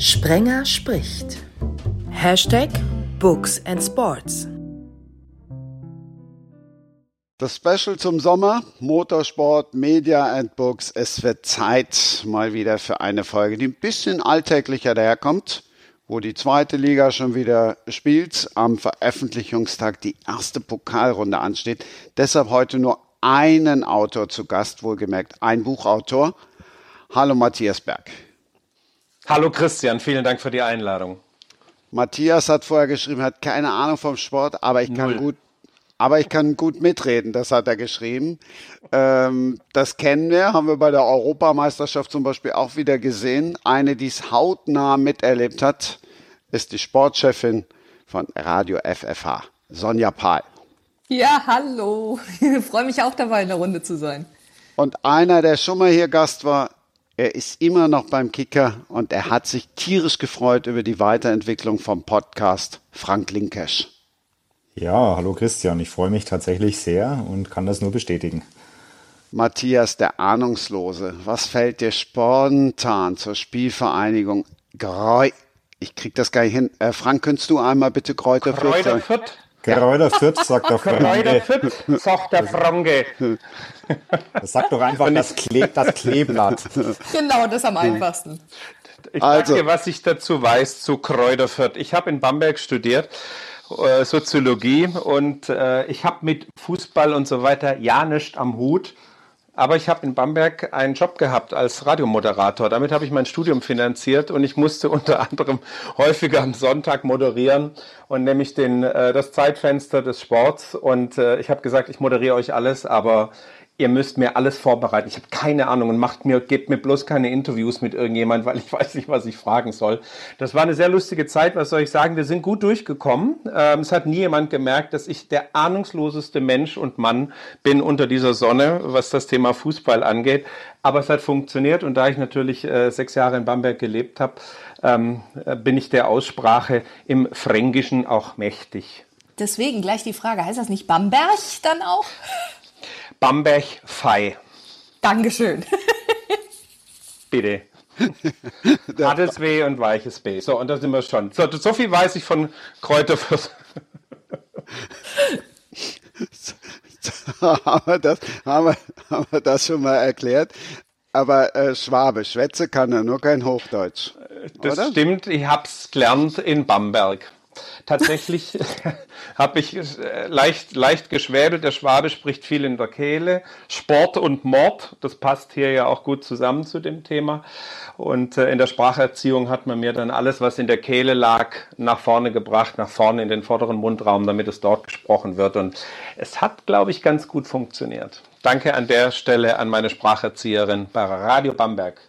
Sprenger spricht. Hashtag Books and Sports. Das Special zum Sommer, Motorsport, Media and Books. Es wird Zeit mal wieder für eine Folge, die ein bisschen alltäglicher daherkommt, wo die zweite Liga schon wieder spielt, am Veröffentlichungstag die erste Pokalrunde ansteht. Deshalb heute nur einen Autor zu Gast, wohlgemerkt ein Buchautor. Hallo Matthias Berg. Hallo Christian, vielen Dank für die Einladung. Matthias hat vorher geschrieben, hat keine Ahnung vom Sport, aber ich kann Null. gut aber ich kann gut mitreden, das hat er geschrieben. Ähm, das kennen wir, haben wir bei der Europameisterschaft zum Beispiel auch wieder gesehen. Eine, die es hautnah miterlebt hat, ist die Sportchefin von Radio FFH, Sonja Pahl. Ja, hallo. Ich freue mich auch dabei, in der Runde zu sein. Und einer, der schon mal hier Gast war, er ist immer noch beim Kicker und er hat sich tierisch gefreut über die Weiterentwicklung vom Podcast Frank Linkesch. Ja, hallo Christian, ich freue mich tatsächlich sehr und kann das nur bestätigen. Matthias, der Ahnungslose, was fällt dir spontan zur Spielvereinigung Greu? Ich krieg das gar nicht hin. Äh, Frank, könntest du einmal bitte Kräuter Kräuter Kräuter Fürth, sagt der Franke. Kräuter Fürth, sagt der Franke. Das sagt doch einfach das, Kle das Kleeblatt. Genau, das am einfachsten. Ich also. sage dir, was ich dazu weiß zu Kräuter Fürth. Ich habe in Bamberg studiert äh, Soziologie und äh, ich habe mit Fußball und so weiter ja nicht am Hut. Aber ich habe in Bamberg einen Job gehabt als Radiomoderator. Damit habe ich mein Studium finanziert und ich musste unter anderem häufiger am Sonntag moderieren und nämlich den, äh, das Zeitfenster des Sports. Und äh, ich habe gesagt, ich moderiere euch alles, aber ihr müsst mir alles vorbereiten. Ich habe keine Ahnung und macht mir, gebt mir bloß keine Interviews mit irgendjemand, weil ich weiß nicht, was ich fragen soll. Das war eine sehr lustige Zeit, was soll ich sagen? Wir sind gut durchgekommen. Ähm, es hat nie jemand gemerkt, dass ich der ahnungsloseste Mensch und Mann bin unter dieser Sonne, was das Thema Fußball angeht. Aber es hat funktioniert und da ich natürlich äh, sechs Jahre in Bamberg gelebt habe, ähm, äh, bin ich der Aussprache im Fränkischen auch mächtig. Deswegen gleich die Frage, heißt das nicht Bamberg dann auch? Bamberg-Fei. Dankeschön. Bitte. Hartes W und weiches B. So, und da sind wir schon. So, so viel weiß ich von Kräuterfürst. haben, wir das, haben, wir, haben wir das schon mal erklärt. Aber äh, Schwabe, Schwätze kann er, nur kein Hochdeutsch. Das oder? stimmt, ich hab's gelernt in Bamberg. Tatsächlich habe ich äh, leicht, leicht geschwäbelt. Der Schwabe spricht viel in der Kehle. Sport und Mord, das passt hier ja auch gut zusammen zu dem Thema. Und äh, in der Spracherziehung hat man mir dann alles, was in der Kehle lag, nach vorne gebracht, nach vorne in den vorderen Mundraum, damit es dort gesprochen wird. Und es hat, glaube ich, ganz gut funktioniert. Danke an der Stelle an meine Spracherzieherin bei Radio Bamberg.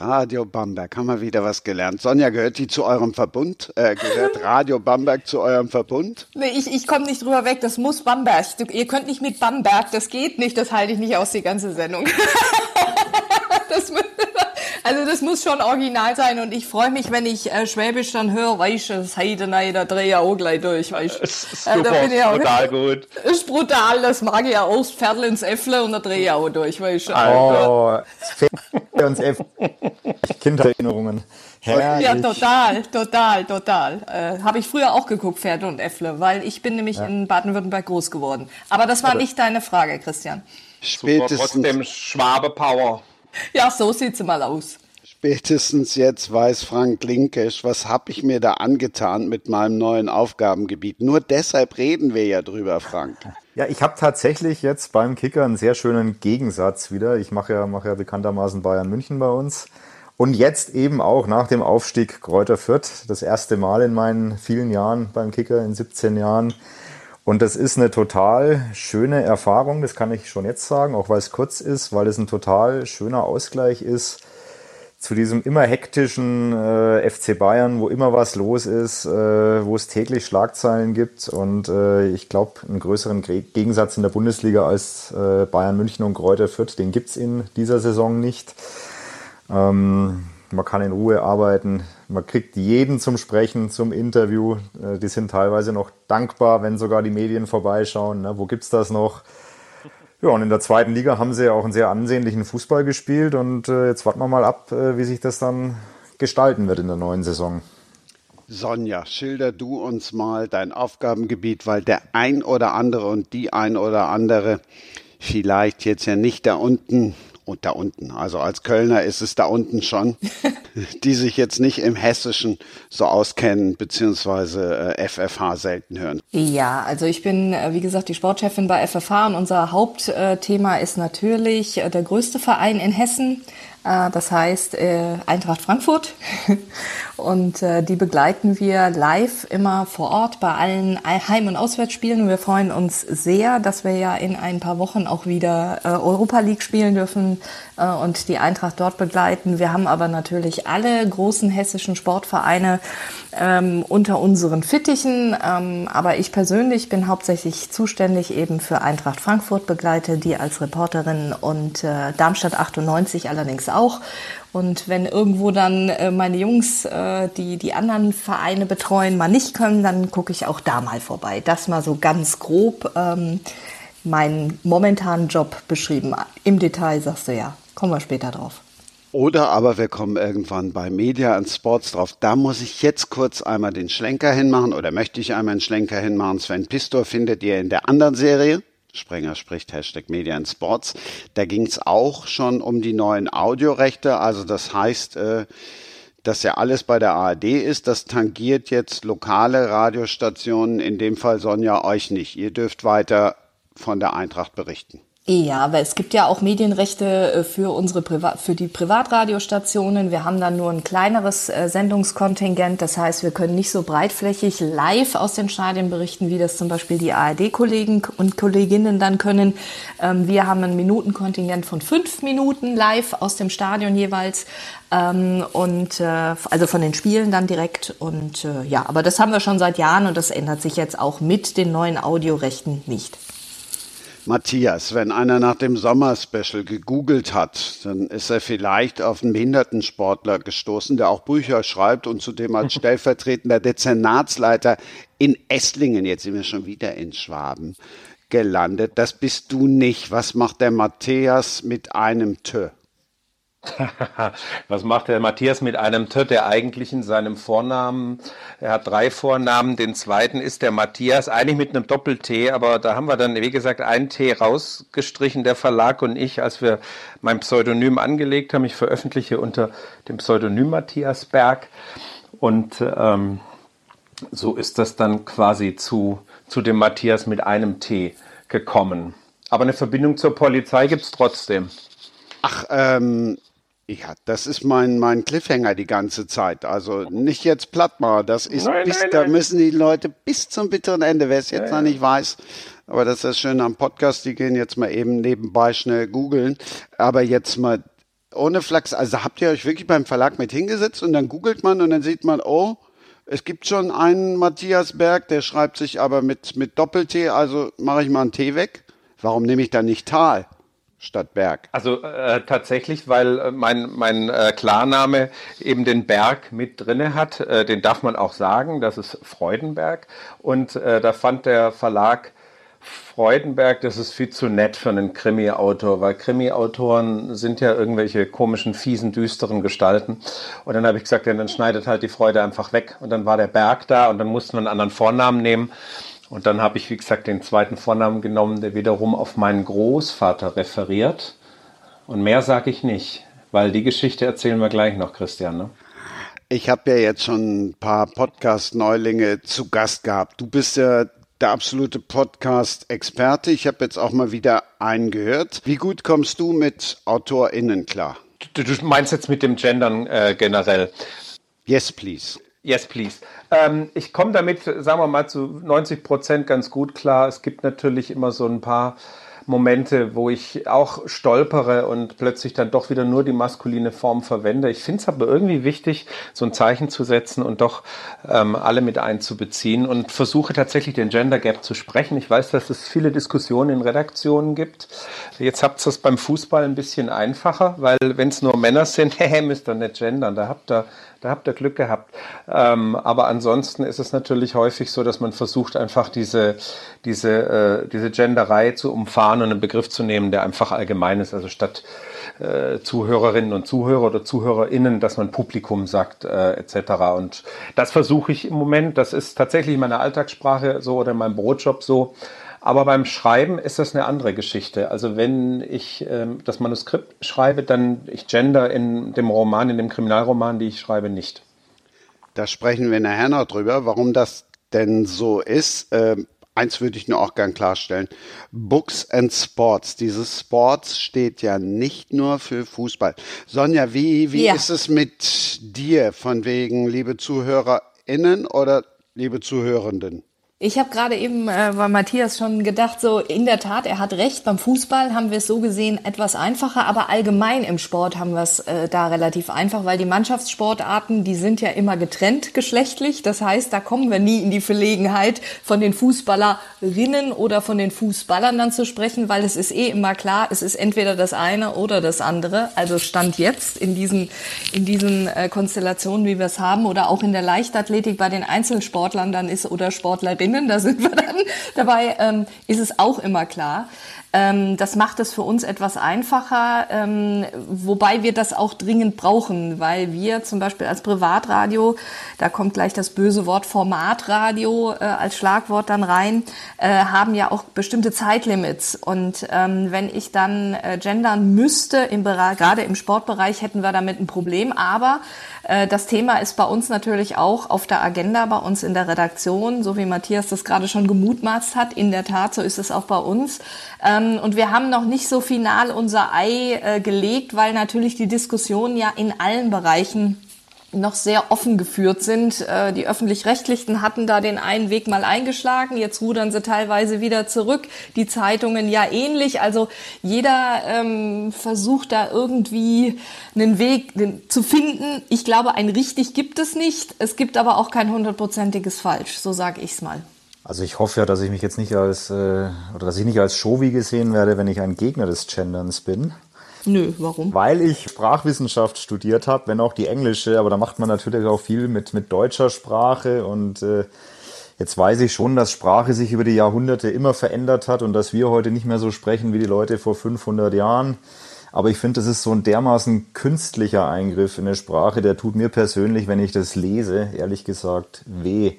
Radio Bamberg, haben wir wieder was gelernt. Sonja, gehört die zu eurem Verbund? Äh, gehört Radio Bamberg zu eurem Verbund? Nee, ich, ich komme nicht drüber weg, das muss Bamberg. Du, ihr könnt nicht mit Bamberg, das geht nicht, das halte ich nicht aus, die ganze Sendung. das, also das muss schon original sein und ich freue mich, wenn ich äh, Schwäbisch dann höre, weißt du, das Heidenei, da drehe ich auch gleich durch, weißt du. Super, äh, da bin ich auch, brutal gut. Ist brutal, das mag ich ja auch, Pferdl ins Äffle und da drehe ich auch durch, weißt du. Oh, uns Kindererinnerungen. Herrlich. Ja, total, total, total. Äh, Habe ich früher auch geguckt, Pferde und Äffle, weil ich bin nämlich ja. in Baden-Württemberg groß geworden. Aber das war nicht deine Frage, Christian. Spätestens. Super, trotzdem Schwabe-Power. Ja, so sieht's mal aus. Spätestens jetzt weiß Frank Linkesch, was habe ich mir da angetan mit meinem neuen Aufgabengebiet. Nur deshalb reden wir ja drüber, Frank. Ja, ich habe tatsächlich jetzt beim Kicker einen sehr schönen Gegensatz wieder. Ich mache ja, mache ja bekanntermaßen Bayern München bei uns. Und jetzt eben auch nach dem Aufstieg Kräuter Fürth, das erste Mal in meinen vielen Jahren beim Kicker, in 17 Jahren. Und das ist eine total schöne Erfahrung, das kann ich schon jetzt sagen, auch weil es kurz ist, weil es ein total schöner Ausgleich ist zu diesem immer hektischen äh, FC Bayern, wo immer was los ist, äh, wo es täglich Schlagzeilen gibt. Und äh, ich glaube, einen größeren Gegensatz in der Bundesliga als äh, Bayern München und Kräuter Fürth, den gibt's in dieser Saison nicht. Ähm, man kann in Ruhe arbeiten, man kriegt jeden zum Sprechen, zum Interview. Äh, die sind teilweise noch dankbar, wenn sogar die Medien vorbeischauen. Ne? Wo gibt's das noch? Ja, und in der zweiten Liga haben sie ja auch einen sehr ansehnlichen Fußball gespielt und äh, jetzt warten wir mal ab, äh, wie sich das dann gestalten wird in der neuen Saison. Sonja, schilder du uns mal dein Aufgabengebiet, weil der ein oder andere und die ein oder andere vielleicht jetzt ja nicht da unten und da unten, also als Kölner ist es da unten schon, die sich jetzt nicht im Hessischen so auskennen, beziehungsweise äh, FFH selten hören. Ja, also ich bin, äh, wie gesagt, die Sportchefin bei FFH und unser Hauptthema ist natürlich äh, der größte Verein in Hessen. Äh, das heißt äh, Eintracht Frankfurt. Und äh, die begleiten wir live immer vor Ort bei allen Heim- und Auswärtsspielen. Wir freuen uns sehr, dass wir ja in ein paar Wochen auch wieder Europa League spielen dürfen und die Eintracht dort begleiten. Wir haben aber natürlich alle großen hessischen Sportvereine ähm, unter unseren Fittichen. Ähm, aber ich persönlich bin hauptsächlich zuständig eben für Eintracht Frankfurt, begleite die als Reporterin und äh, Darmstadt 98 allerdings auch. Und wenn irgendwo dann äh, meine Jungs, äh, die die anderen Vereine betreuen, mal nicht können, dann gucke ich auch da mal vorbei. Das mal so ganz grob ähm, meinen momentanen Job beschrieben. Im Detail sagst du ja. Kommen wir später drauf. Oder aber wir kommen irgendwann bei Media und Sports drauf. Da muss ich jetzt kurz einmal den Schlenker hinmachen oder möchte ich einmal einen Schlenker hinmachen. Sven Pistor findet ihr in der anderen Serie. Sprenger spricht Hashtag Media and Sports. Da ging es auch schon um die neuen Audiorechte. Also das heißt, äh, dass ja alles bei der ARD ist. Das tangiert jetzt lokale Radiostationen, in dem Fall Sonja euch nicht. Ihr dürft weiter von der Eintracht berichten. Ja, weil es gibt ja auch Medienrechte äh, für unsere Priva für die Privatradiostationen. Wir haben dann nur ein kleineres äh, Sendungskontingent. Das heißt, wir können nicht so breitflächig live aus den Stadien berichten, wie das zum Beispiel die ARD-Kollegen und Kolleginnen dann können. Ähm, wir haben ein Minutenkontingent von fünf Minuten live aus dem Stadion jeweils. Ähm, und äh, also von den Spielen dann direkt. Und ja, aber das haben wir schon seit Jahren und das ändert sich jetzt auch mit den neuen Audiorechten nicht. Matthias, wenn einer nach dem Sommerspecial gegoogelt hat, dann ist er vielleicht auf einen Behindertensportler gestoßen, der auch Bücher schreibt und zudem als stellvertretender Dezernatsleiter in Esslingen, jetzt sind wir schon wieder in Schwaben, gelandet. Das bist du nicht. Was macht der Matthias mit einem Tö? Was macht der Matthias mit einem T, der eigentlich in seinem Vornamen, er hat drei Vornamen, den zweiten ist der Matthias, eigentlich mit einem Doppel-T, aber da haben wir dann, wie gesagt, ein T rausgestrichen, der Verlag und ich, als wir mein Pseudonym angelegt haben. Ich veröffentliche unter dem Pseudonym Matthias Berg und ähm, so ist das dann quasi zu, zu dem Matthias mit einem T gekommen. Aber eine Verbindung zur Polizei gibt es trotzdem. Ach, ähm, ja, das ist mein, mein Cliffhanger die ganze Zeit. Also nicht jetzt platt machen. Das ist nein, bis, nein, da nein. müssen die Leute bis zum bitteren Ende, wer es jetzt ja, noch nicht weiß. Aber das ist das Schöne am Podcast, die gehen jetzt mal eben nebenbei schnell googeln. Aber jetzt mal ohne Flachs, also habt ihr euch wirklich beim Verlag mit hingesetzt und dann googelt man und dann sieht man, oh, es gibt schon einen Matthias Berg, der schreibt sich aber mit, mit Doppel-T, also mache ich mal einen T weg. Warum nehme ich dann nicht Tal? Statt Berg? Also äh, tatsächlich, weil äh, mein, mein äh, Klarname eben den Berg mit drinne hat. Äh, den darf man auch sagen, das ist Freudenberg. Und äh, da fand der Verlag Freudenberg, das ist viel zu nett für einen Krimi-Autor, weil Krimi-Autoren sind ja irgendwelche komischen, fiesen, düsteren Gestalten. Und dann habe ich gesagt, ja, dann schneidet halt die Freude einfach weg. Und dann war der Berg da und dann mussten wir einen anderen Vornamen nehmen. Und dann habe ich, wie gesagt, den zweiten Vornamen genommen, der wiederum auf meinen Großvater referiert. Und mehr sage ich nicht, weil die Geschichte erzählen wir gleich noch, Christian. Ne? Ich habe ja jetzt schon ein paar Podcast-Neulinge zu Gast gehabt. Du bist ja der absolute Podcast-Experte. Ich habe jetzt auch mal wieder einen gehört. Wie gut kommst du mit AutorInnen klar? Du, du meinst jetzt mit dem Gendern äh, generell? Yes, please. Yes, please. Ähm, ich komme damit, sagen wir mal, zu 90 Prozent ganz gut klar. Es gibt natürlich immer so ein paar Momente, wo ich auch stolpere und plötzlich dann doch wieder nur die maskuline Form verwende. Ich finde es aber irgendwie wichtig, so ein Zeichen zu setzen und doch ähm, alle mit einzubeziehen und versuche tatsächlich den Gender Gap zu sprechen. Ich weiß, dass es viele Diskussionen in Redaktionen gibt. Jetzt habt ihr es beim Fußball ein bisschen einfacher, weil wenn es nur Männer sind, hey, müsst ihr nicht gendern. Da habt ihr da habt ihr Glück gehabt. Ähm, aber ansonsten ist es natürlich häufig so, dass man versucht, einfach diese, diese, äh, diese Genderei zu umfahren und einen Begriff zu nehmen, der einfach allgemein ist. Also statt äh, Zuhörerinnen und Zuhörer oder ZuhörerInnen, dass man Publikum sagt, äh, etc. Und das versuche ich im Moment. Das ist tatsächlich in meiner Alltagssprache so oder in meinem Brotjob so. Aber beim Schreiben ist das eine andere Geschichte. Also wenn ich ähm, das Manuskript schreibe, dann ich gender in dem Roman, in dem Kriminalroman, die ich schreibe, nicht. Da sprechen wir nachher noch drüber, warum das denn so ist. Ähm, eins würde ich nur auch gern klarstellen. Books and Sports. Dieses Sports steht ja nicht nur für Fußball. Sonja, wie, wie ja. ist es mit dir von wegen, liebe ZuhörerInnen oder liebe Zuhörenden? Ich habe gerade eben äh, bei Matthias schon gedacht, so in der Tat, er hat recht, beim Fußball haben wir es so gesehen etwas einfacher, aber allgemein im Sport haben wir es äh, da relativ einfach, weil die Mannschaftssportarten, die sind ja immer getrennt geschlechtlich. Das heißt, da kommen wir nie in die Verlegenheit, von den Fußballerinnen oder von den Fußballern dann zu sprechen, weil es ist eh immer klar, es ist entweder das eine oder das andere. Also Stand jetzt in diesen, in diesen äh, Konstellationen, wie wir es haben, oder auch in der Leichtathletik bei den Einzelsportlern dann ist oder Sportlerinnen Spinnen, da sind wir dann dabei, ähm, ist es auch immer klar. Ähm, das macht es für uns etwas einfacher, ähm, wobei wir das auch dringend brauchen, weil wir zum Beispiel als Privatradio, da kommt gleich das böse Wort Formatradio äh, als Schlagwort dann rein, äh, haben ja auch bestimmte Zeitlimits. Und ähm, wenn ich dann äh, gendern müsste, im gerade im Sportbereich hätten wir damit ein Problem. Aber äh, das Thema ist bei uns natürlich auch auf der Agenda, bei uns in der Redaktion, so wie Matthias das gerade schon gemutmaßt hat. In der Tat, so ist es auch bei uns. Ähm, und wir haben noch nicht so final unser Ei äh, gelegt, weil natürlich die Diskussion ja in allen Bereichen noch sehr offen geführt sind. Äh, die öffentlich-rechtlichen hatten da den einen Weg mal eingeschlagen, jetzt rudern sie teilweise wieder zurück. Die Zeitungen ja ähnlich. Also jeder ähm, versucht da irgendwie einen Weg zu finden. Ich glaube, ein richtig gibt es nicht. Es gibt aber auch kein hundertprozentiges Falsch. So sage ich es mal. Also ich hoffe ja, dass ich mich jetzt nicht als äh, oder dass ich nicht als Showy gesehen werde, wenn ich ein Gegner des Genderns bin. Nö, warum? Weil ich Sprachwissenschaft studiert habe, wenn auch die englische, aber da macht man natürlich auch viel mit, mit deutscher Sprache und äh, jetzt weiß ich schon, dass Sprache sich über die Jahrhunderte immer verändert hat und dass wir heute nicht mehr so sprechen wie die Leute vor 500 Jahren. Aber ich finde, das ist so ein dermaßen künstlicher Eingriff in eine Sprache, der tut mir persönlich, wenn ich das lese, ehrlich gesagt, weh.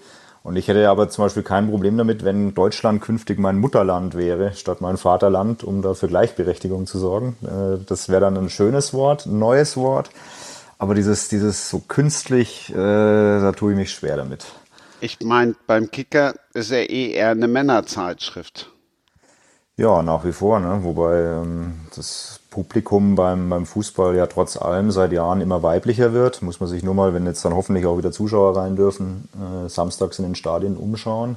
Und ich hätte aber zum Beispiel kein Problem damit, wenn Deutschland künftig mein Mutterland wäre, statt mein Vaterland, um da für Gleichberechtigung zu sorgen. Äh, das wäre dann ein schönes Wort, ein neues Wort. Aber dieses, dieses so künstlich, äh, da tue ich mich schwer damit. Ich meine, beim Kicker ist er eh eher eine Männerzeitschrift. Ja, nach wie vor, ne? wobei ähm, das Publikum beim, beim Fußball ja trotz allem seit Jahren immer weiblicher wird. Muss man sich nur mal, wenn jetzt dann hoffentlich auch wieder Zuschauer rein dürfen, äh, samstags in den Stadien umschauen.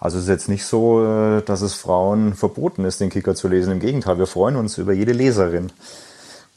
Also es ist jetzt nicht so, äh, dass es Frauen verboten ist, den Kicker zu lesen. Im Gegenteil, wir freuen uns über jede Leserin.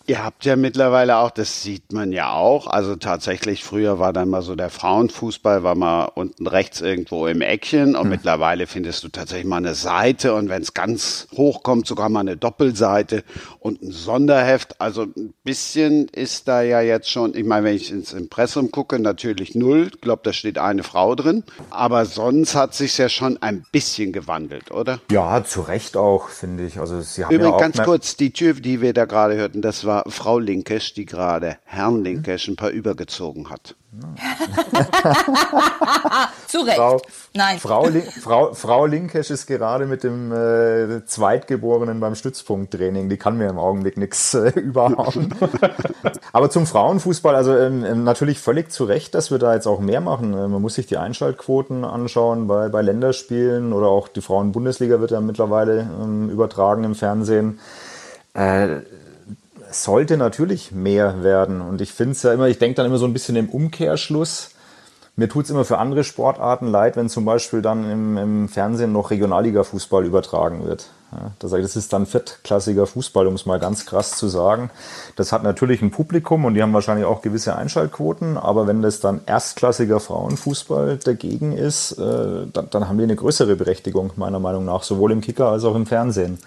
Ihr habt ja mittlerweile auch, das sieht man ja auch, also tatsächlich früher war dann mal so der Frauenfußball, war mal unten rechts irgendwo im Eckchen und hm. mittlerweile findest du tatsächlich mal eine Seite und wenn es ganz hoch kommt, sogar mal eine Doppelseite und ein Sonderheft. Also ein bisschen ist da ja jetzt schon, ich meine, wenn ich ins Impressum gucke, natürlich null. Ich glaube, da steht eine Frau drin. Aber sonst hat sich ja schon ein bisschen gewandelt, oder? Ja, zu Recht auch, finde ich. Also sie haben Übrigens ja auch ganz kurz, die Tür, die wir da gerade hörten, das war Frau Linkesch, die gerade Herrn Linkesch ein paar übergezogen hat. Zu Recht. Frau, Nein. Frau, Frau, Frau Linkesch ist gerade mit dem äh, Zweitgeborenen beim Stützpunkttraining. Die kann mir im Augenblick nichts äh, überhauen. Aber zum Frauenfußball, also ähm, ähm, natürlich völlig zu Recht, dass wir da jetzt auch mehr machen. Äh, man muss sich die Einschaltquoten anschauen bei, bei Länderspielen oder auch die Frauen-Bundesliga wird ja mittlerweile ähm, übertragen im Fernsehen. Äh, sollte natürlich mehr werden. Und ich finde es ja immer, ich denke dann immer so ein bisschen im Umkehrschluss. Mir tut es immer für andere Sportarten leid, wenn zum Beispiel dann im, im Fernsehen noch Regionalliga-Fußball übertragen wird. Ja, da sage ich, das ist dann viertklassiger Fußball, um es mal ganz krass zu sagen. Das hat natürlich ein Publikum und die haben wahrscheinlich auch gewisse Einschaltquoten, aber wenn das dann erstklassiger Frauenfußball dagegen ist, äh, dann, dann haben die eine größere Berechtigung, meiner Meinung nach, sowohl im Kicker als auch im Fernsehen.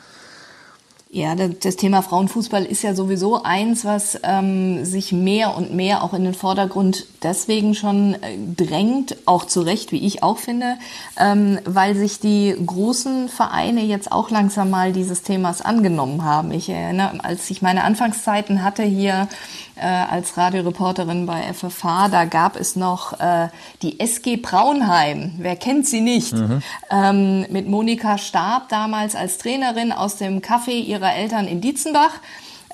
Ja, das Thema Frauenfußball ist ja sowieso eins, was ähm, sich mehr und mehr auch in den Vordergrund deswegen schon äh, drängt, auch zu Recht, wie ich auch finde, ähm, weil sich die großen Vereine jetzt auch langsam mal dieses Themas angenommen haben. Ich erinnere, als ich meine Anfangszeiten hatte hier äh, als Radioreporterin bei FFH, da gab es noch äh, die SG Braunheim. Wer kennt sie nicht? Mhm. Ähm, mit Monika Stab damals als Trainerin aus dem Café ihrer Eltern in Dietzenbach.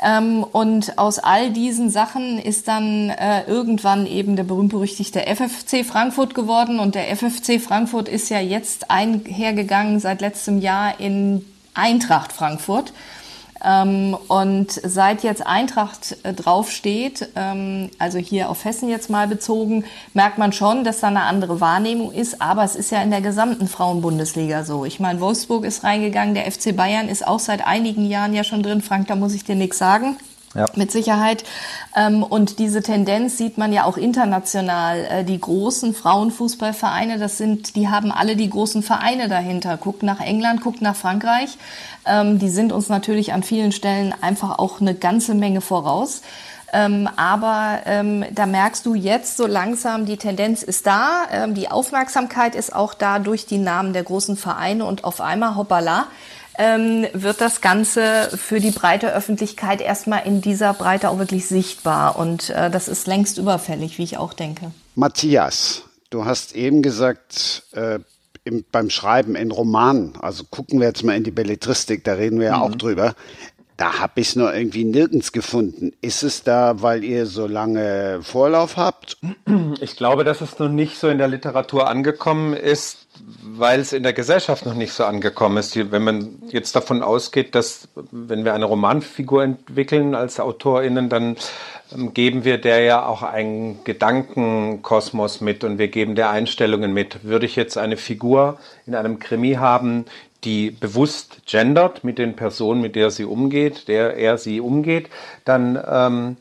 Ähm, und aus all diesen Sachen ist dann äh, irgendwann eben der berühmt-berüchtigte FFC Frankfurt geworden. Und der FFC Frankfurt ist ja jetzt einhergegangen seit letztem Jahr in Eintracht Frankfurt. Ähm, und seit jetzt Eintracht äh, draufsteht, ähm, also hier auf Hessen jetzt mal bezogen, merkt man schon, dass da eine andere Wahrnehmung ist. Aber es ist ja in der gesamten Frauenbundesliga so. Ich meine, Wolfsburg ist reingegangen, der FC Bayern ist auch seit einigen Jahren ja schon drin. Frank, da muss ich dir nichts sagen. Ja. Mit Sicherheit. Ähm, und diese Tendenz sieht man ja auch international. Äh, die großen Frauenfußballvereine, das sind, die haben alle die großen Vereine dahinter. Guckt nach England, guckt nach Frankreich. Ähm, die sind uns natürlich an vielen Stellen einfach auch eine ganze Menge voraus. Ähm, aber ähm, da merkst du jetzt so langsam, die Tendenz ist da, ähm, die Aufmerksamkeit ist auch da durch die Namen der großen Vereine und auf einmal, hoppala, ähm, wird das Ganze für die breite Öffentlichkeit erstmal in dieser Breite auch wirklich sichtbar. Und äh, das ist längst überfällig, wie ich auch denke. Matthias, du hast eben gesagt, äh, im, beim Schreiben in Romanen, also gucken wir jetzt mal in die Belletristik, da reden wir ja mhm. auch drüber. Da habe ich es nur irgendwie nirgends gefunden. Ist es da, weil ihr so lange Vorlauf habt? Ich glaube, dass es noch nicht so in der Literatur angekommen ist, weil es in der Gesellschaft noch nicht so angekommen ist. Wenn man jetzt davon ausgeht, dass wenn wir eine Romanfigur entwickeln als AutorInnen, dann ähm, geben wir der ja auch einen Gedankenkosmos mit und wir geben der Einstellungen mit. Würde ich jetzt eine Figur in einem Krimi haben, die bewusst gendert mit den Personen, mit der sie umgeht, der er sie umgeht, dann ähm,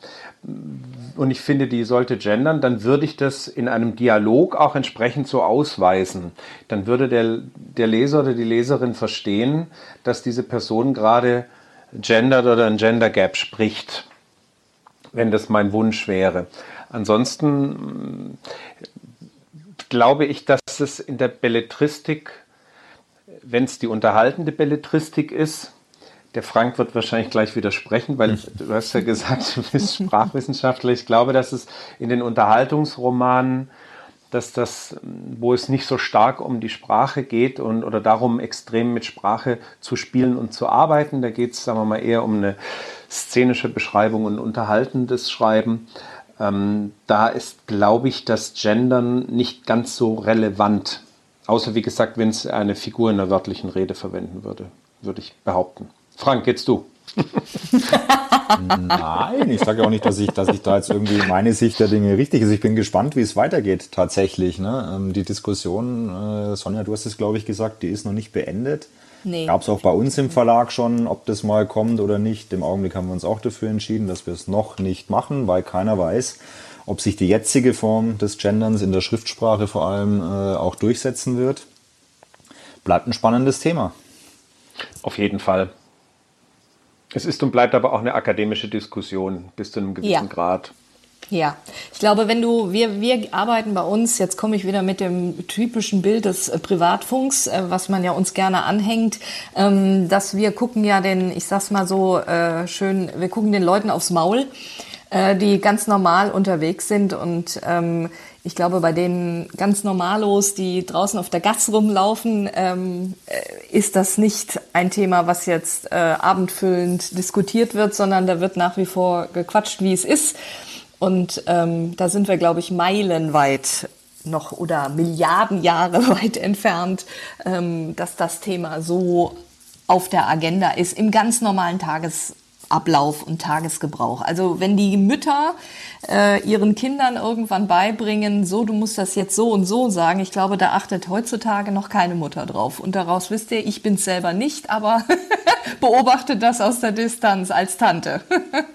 und ich finde, die sollte gendern, dann würde ich das in einem Dialog auch entsprechend so ausweisen. Dann würde der, der Leser oder die Leserin verstehen, dass diese Person gerade gendert oder ein Gender Gap spricht, wenn das mein Wunsch wäre. Ansonsten glaube ich, dass es in der Belletristik wenn es die unterhaltende Belletristik ist, der Frank wird wahrscheinlich gleich widersprechen, weil du hast ja gesagt, du bist Sprachwissenschaftler. Ich glaube, dass es in den Unterhaltungsromanen, dass das, wo es nicht so stark um die Sprache geht und oder darum, extrem mit Sprache zu spielen und zu arbeiten, da geht es, sagen wir mal, eher um eine szenische Beschreibung und unterhaltendes Schreiben. Ähm, da ist, glaube ich, das Gendern nicht ganz so relevant. Außer wie gesagt, wenn es eine Figur in der wörtlichen Rede verwenden würde, würde ich behaupten. Frank, jetzt du. Nein, ich sage auch nicht, dass ich, dass ich da jetzt irgendwie meine Sicht der Dinge richtig ist. Ich bin gespannt, wie es weitergeht tatsächlich. Ne? Ähm, die Diskussion, äh, Sonja, du hast es, glaube ich, gesagt, die ist noch nicht beendet. Nee. Gab es auch bei uns im Verlag schon, ob das mal kommt oder nicht. Im Augenblick haben wir uns auch dafür entschieden, dass wir es noch nicht machen, weil keiner weiß, ob sich die jetzige Form des Genderns in der Schriftsprache vor allem äh, auch durchsetzen wird, bleibt ein spannendes Thema. Auf jeden Fall. Es ist und bleibt aber auch eine akademische Diskussion bis zu einem gewissen ja. Grad. Ja, ich glaube, wenn du, wir, wir arbeiten bei uns, jetzt komme ich wieder mit dem typischen Bild des äh, Privatfunks, äh, was man ja uns gerne anhängt, ähm, dass wir gucken ja den, ich sag's mal so äh, schön, wir gucken den Leuten aufs Maul die ganz normal unterwegs sind. Und ähm, ich glaube, bei den ganz Normalos, die draußen auf der Gas rumlaufen, ähm, äh, ist das nicht ein Thema, was jetzt äh, abendfüllend diskutiert wird, sondern da wird nach wie vor gequatscht, wie es ist. Und ähm, da sind wir, glaube ich, meilenweit noch oder Milliarden Jahre weit entfernt, ähm, dass das Thema so auf der Agenda ist im ganz normalen Tages Ablauf und Tagesgebrauch. Also wenn die Mütter äh, ihren Kindern irgendwann beibringen, so du musst das jetzt so und so sagen, ich glaube, da achtet heutzutage noch keine Mutter drauf. Und daraus wisst ihr, ich bin's selber nicht, aber beobachte das aus der Distanz als Tante.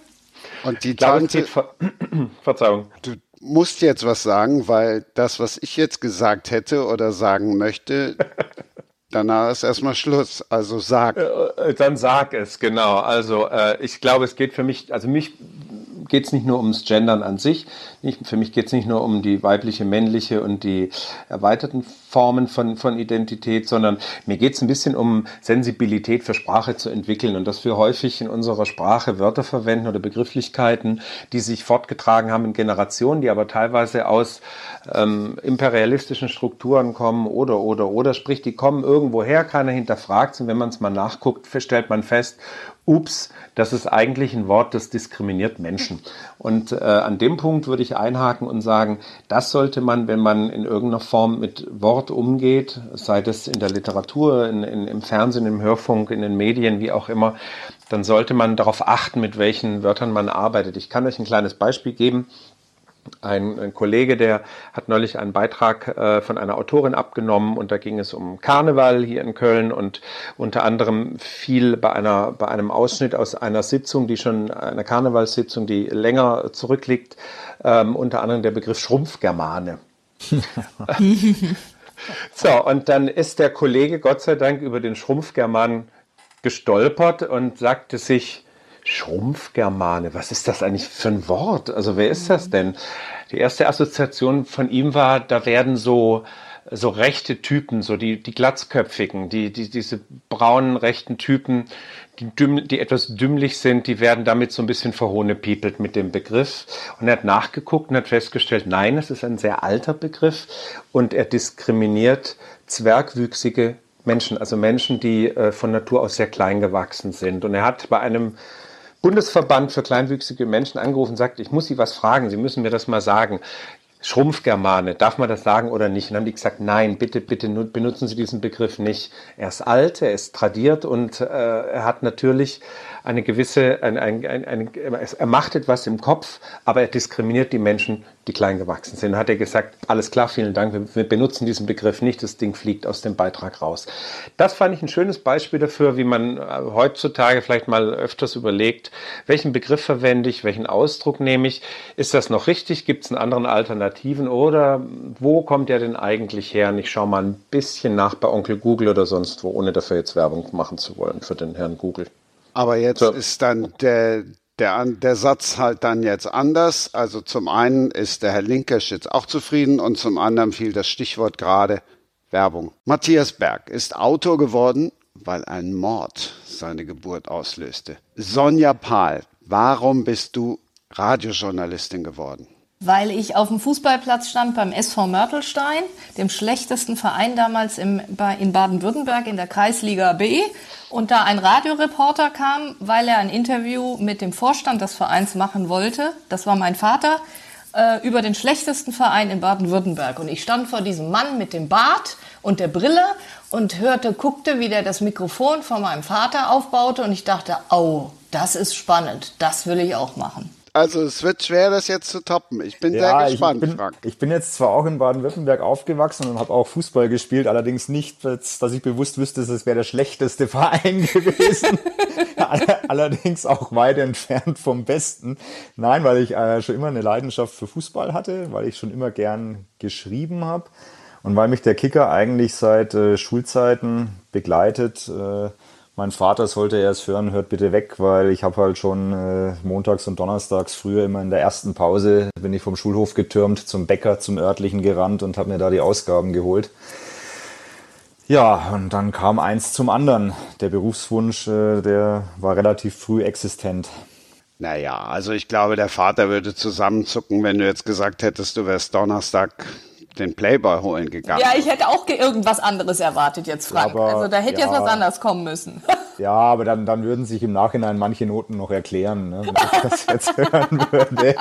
und die Tante, Ver Verzeihung. Du musst jetzt was sagen, weil das, was ich jetzt gesagt hätte oder sagen möchte, Danach ist erstmal Schluss. Also sag. Äh, äh, dann sag es, genau. Also äh, ich glaube, es geht für mich, also mich geht es nicht nur ums Gendern an sich. Nicht, für mich geht es nicht nur um die weibliche, männliche und die erweiterten Formen von, von Identität, sondern mir geht es ein bisschen um Sensibilität für Sprache zu entwickeln und dass wir häufig in unserer Sprache Wörter verwenden oder Begrifflichkeiten, die sich fortgetragen haben in Generationen, die aber teilweise aus ähm, imperialistischen Strukturen kommen oder, oder, oder, sprich, die kommen irgendwo her, keiner hinterfragt und wenn man es mal nachguckt, stellt man fest, ups, das ist eigentlich ein Wort, das diskriminiert Menschen. Und äh, an dem Punkt würde ich einhaken und sagen, das sollte man, wenn man in irgendeiner Form mit Wort umgeht, sei das in der Literatur, in, in, im Fernsehen, im Hörfunk, in den Medien, wie auch immer, dann sollte man darauf achten, mit welchen Wörtern man arbeitet. Ich kann euch ein kleines Beispiel geben. Ein, ein, Kollege, der hat neulich einen Beitrag äh, von einer Autorin abgenommen und da ging es um Karneval hier in Köln und unter anderem fiel bei einer bei einem Ausschnitt aus einer Sitzung, die schon eine Karnevalssitzung, die länger zurückliegt, ähm, unter anderem der Begriff Schrumpfgermane. so und dann ist der Kollege Gott sei Dank über den Schrumpfgerman gestolpert und sagte sich Schrumpfgermane, was ist das eigentlich für ein Wort? Also wer ist das denn? Die erste Assoziation von ihm war, da werden so so rechte Typen, so die, die glatzköpfigen, die, die, diese braunen rechten Typen, die, dümm, die etwas dümmlich sind, die werden damit so ein bisschen verhohnepiepelt mit dem Begriff. Und er hat nachgeguckt und hat festgestellt, nein, es ist ein sehr alter Begriff und er diskriminiert zwergwüchsige Menschen, also Menschen, die äh, von Natur aus sehr klein gewachsen sind. Und er hat bei einem Bundesverband für kleinwüchsige Menschen angerufen und sagt, ich muss Sie was fragen, Sie müssen mir das mal sagen. Schrumpfgermane, darf man das sagen oder nicht? Und dann haben die gesagt, nein, bitte, bitte benutzen Sie diesen Begriff nicht. Er ist alt, er ist tradiert und äh, er hat natürlich eine gewisse, ein, ein, ein, er macht etwas im Kopf, aber er diskriminiert die Menschen, die klein gewachsen sind. Hat er gesagt, alles klar, vielen Dank, wir, wir benutzen diesen Begriff nicht, das Ding fliegt aus dem Beitrag raus. Das fand ich ein schönes Beispiel dafür, wie man äh, heutzutage vielleicht mal öfters überlegt, welchen Begriff verwende ich, welchen Ausdruck nehme ich, ist das noch richtig, gibt es einen anderen Alternativen oder wo kommt der denn eigentlich her? Und ich schaue mal ein bisschen nach bei Onkel Google oder sonst wo, ohne dafür jetzt Werbung machen zu wollen für den Herrn Google. Aber jetzt so. ist dann der, der, der Satz halt dann jetzt anders. Also zum einen ist der Herr Linkesch jetzt auch zufrieden und zum anderen fiel das Stichwort gerade Werbung. Matthias Berg ist Autor geworden, weil ein Mord seine Geburt auslöste. Sonja Pahl, warum bist du Radiojournalistin geworden? Weil ich auf dem Fußballplatz stand beim SV Mörtelstein, dem schlechtesten Verein damals im, in Baden-Württemberg in der Kreisliga B und da ein Radioreporter kam, weil er ein Interview mit dem Vorstand des Vereins machen wollte, das war mein Vater, äh, über den schlechtesten Verein in Baden-Württemberg. Und ich stand vor diesem Mann mit dem Bart und der Brille und hörte, guckte, wie der das Mikrofon von meinem Vater aufbaute und ich dachte, au, das ist spannend, das will ich auch machen. Also es wird schwer, das jetzt zu toppen. Ich bin ja, sehr gespannt, ich bin, Frank. Ich bin jetzt zwar auch in Baden-Württemberg aufgewachsen und habe auch Fußball gespielt, allerdings nicht, dass ich bewusst wüsste, es wäre der schlechteste Verein gewesen. allerdings auch weit entfernt vom Besten. Nein, weil ich äh, schon immer eine Leidenschaft für Fußball hatte, weil ich schon immer gern geschrieben habe und weil mich der Kicker eigentlich seit äh, Schulzeiten begleitet. Äh, mein Vater sollte erst hören, hört bitte weg, weil ich habe halt schon äh, montags und donnerstags früher immer in der ersten Pause bin ich vom Schulhof getürmt zum Bäcker, zum örtlichen gerannt und habe mir da die Ausgaben geholt. Ja, und dann kam eins zum anderen. Der Berufswunsch, äh, der war relativ früh existent. Naja, also ich glaube, der Vater würde zusammenzucken, wenn du jetzt gesagt hättest, du wärst Donnerstag den Playboy holen gegangen. Ja, ich hätte auch irgendwas anderes erwartet jetzt, Frank. Aber, also da hätte ja, jetzt was anderes kommen müssen. Ja, aber dann, dann würden sich im Nachhinein manche Noten noch erklären, ne, wenn ich das jetzt hören würde.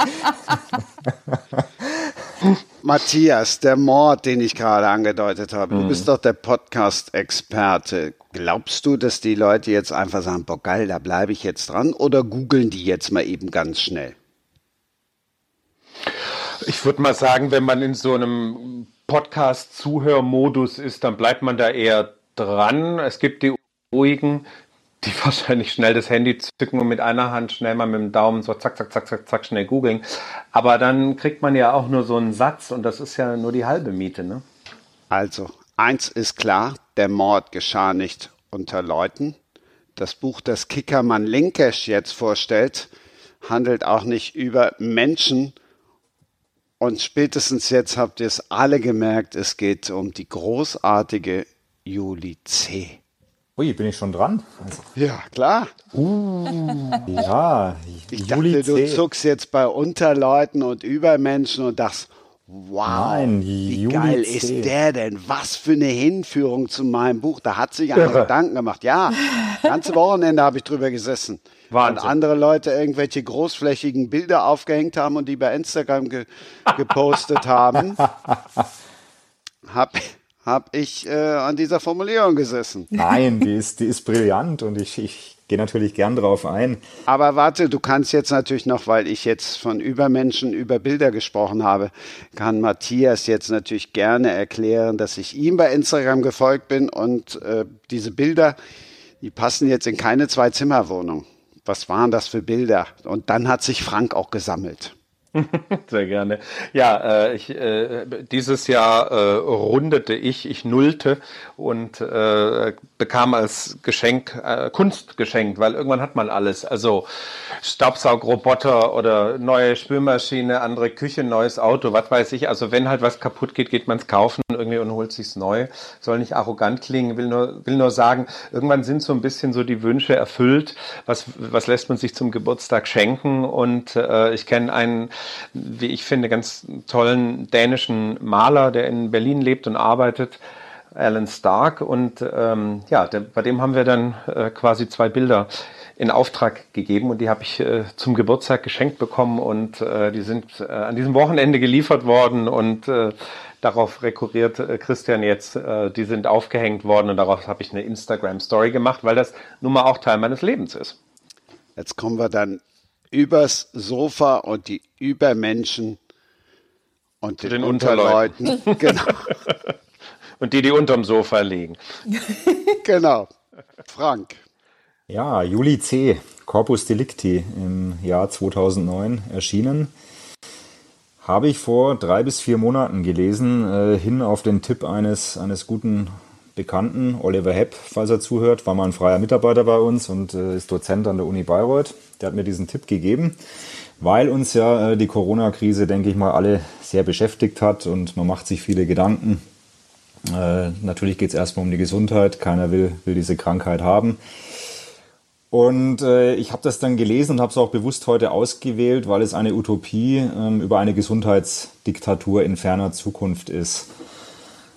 Matthias, der Mord, den ich gerade angedeutet habe, mhm. du bist doch der Podcast-Experte. Glaubst du, dass die Leute jetzt einfach sagen, boah geil, da bleibe ich jetzt dran? Oder googeln die jetzt mal eben ganz schnell? Ich würde mal sagen, wenn man in so einem Podcast-Zuhörmodus ist, dann bleibt man da eher dran. Es gibt die ruhigen, die wahrscheinlich schnell das Handy zücken und mit einer Hand schnell mal mit dem Daumen so zack, zack, zack, zack, zack, schnell googeln. Aber dann kriegt man ja auch nur so einen Satz und das ist ja nur die halbe Miete, ne? Also, Eins ist klar, der Mord geschah nicht unter Leuten. Das Buch, das Kickermann Linkesch jetzt vorstellt, handelt auch nicht über Menschen. Und spätestens jetzt habt ihr es alle gemerkt, es geht um die großartige Juli C. Ui, bin ich schon dran? Also, ja, klar. Uh, ja, ich Juli dachte, C. du zuckst jetzt bei Unterleuten und Übermenschen und dachtest, Wow, Nein, wie Juli geil 10. ist der denn? Was für eine Hinführung zu meinem Buch. Da hat sich einer Gedanken gemacht. Ja, ganze Wochenende habe ich drüber gesessen. Wahnsinn. Und andere Leute irgendwelche großflächigen Bilder aufgehängt haben und die bei Instagram ge gepostet haben, habe hab ich äh, an dieser Formulierung gesessen. Nein, die ist, die ist brillant und ich, ich gehe natürlich gern drauf ein. Aber warte, du kannst jetzt natürlich noch, weil ich jetzt von Übermenschen über Bilder gesprochen habe, kann Matthias jetzt natürlich gerne erklären, dass ich ihm bei Instagram gefolgt bin und äh, diese Bilder, die passen jetzt in keine Zwei-Zimmer-Wohnung. Was waren das für Bilder? Und dann hat sich Frank auch gesammelt. Sehr gerne. Ja, äh, ich, äh, dieses Jahr äh, rundete ich, ich nullte und äh, bekam als Geschenk äh, Kunst geschenkt, weil irgendwann hat man alles. Also Staubsaugroboter oder neue Spülmaschine, andere Küche, neues Auto, was weiß ich. Also wenn halt was kaputt geht, geht man es kaufen irgendwie und holt sich's neu. Soll nicht arrogant klingen, will nur, will nur sagen, irgendwann sind so ein bisschen so die Wünsche erfüllt. Was, was lässt man sich zum Geburtstag schenken? Und äh, ich kenne einen wie ich finde, ganz tollen dänischen Maler, der in Berlin lebt und arbeitet, Alan Stark. Und ähm, ja, der, bei dem haben wir dann äh, quasi zwei Bilder in Auftrag gegeben und die habe ich äh, zum Geburtstag geschenkt bekommen und äh, die sind äh, an diesem Wochenende geliefert worden und äh, darauf rekurriert äh, Christian jetzt, die sind aufgehängt worden und darauf habe ich eine Instagram Story gemacht, weil das nun mal auch Teil meines Lebens ist. Jetzt kommen wir dann übers Sofa und die Übermenschen und den, den Unterleuten. genau. und die, die unterm Sofa liegen. genau. Frank. Ja, Juli C. Corpus Delicti im Jahr 2009 erschienen. Habe ich vor drei bis vier Monaten gelesen, äh, hin auf den Tipp eines, eines guten Bekannten, Oliver Hepp, falls er zuhört, war mal ein freier Mitarbeiter bei uns und äh, ist Dozent an der Uni Bayreuth. Der hat mir diesen Tipp gegeben, weil uns ja äh, die Corona-Krise, denke ich mal, alle sehr beschäftigt hat und man macht sich viele Gedanken. Äh, natürlich geht es erstmal um die Gesundheit, keiner will, will diese Krankheit haben. Und äh, ich habe das dann gelesen und habe es auch bewusst heute ausgewählt, weil es eine Utopie ähm, über eine Gesundheitsdiktatur in ferner Zukunft ist.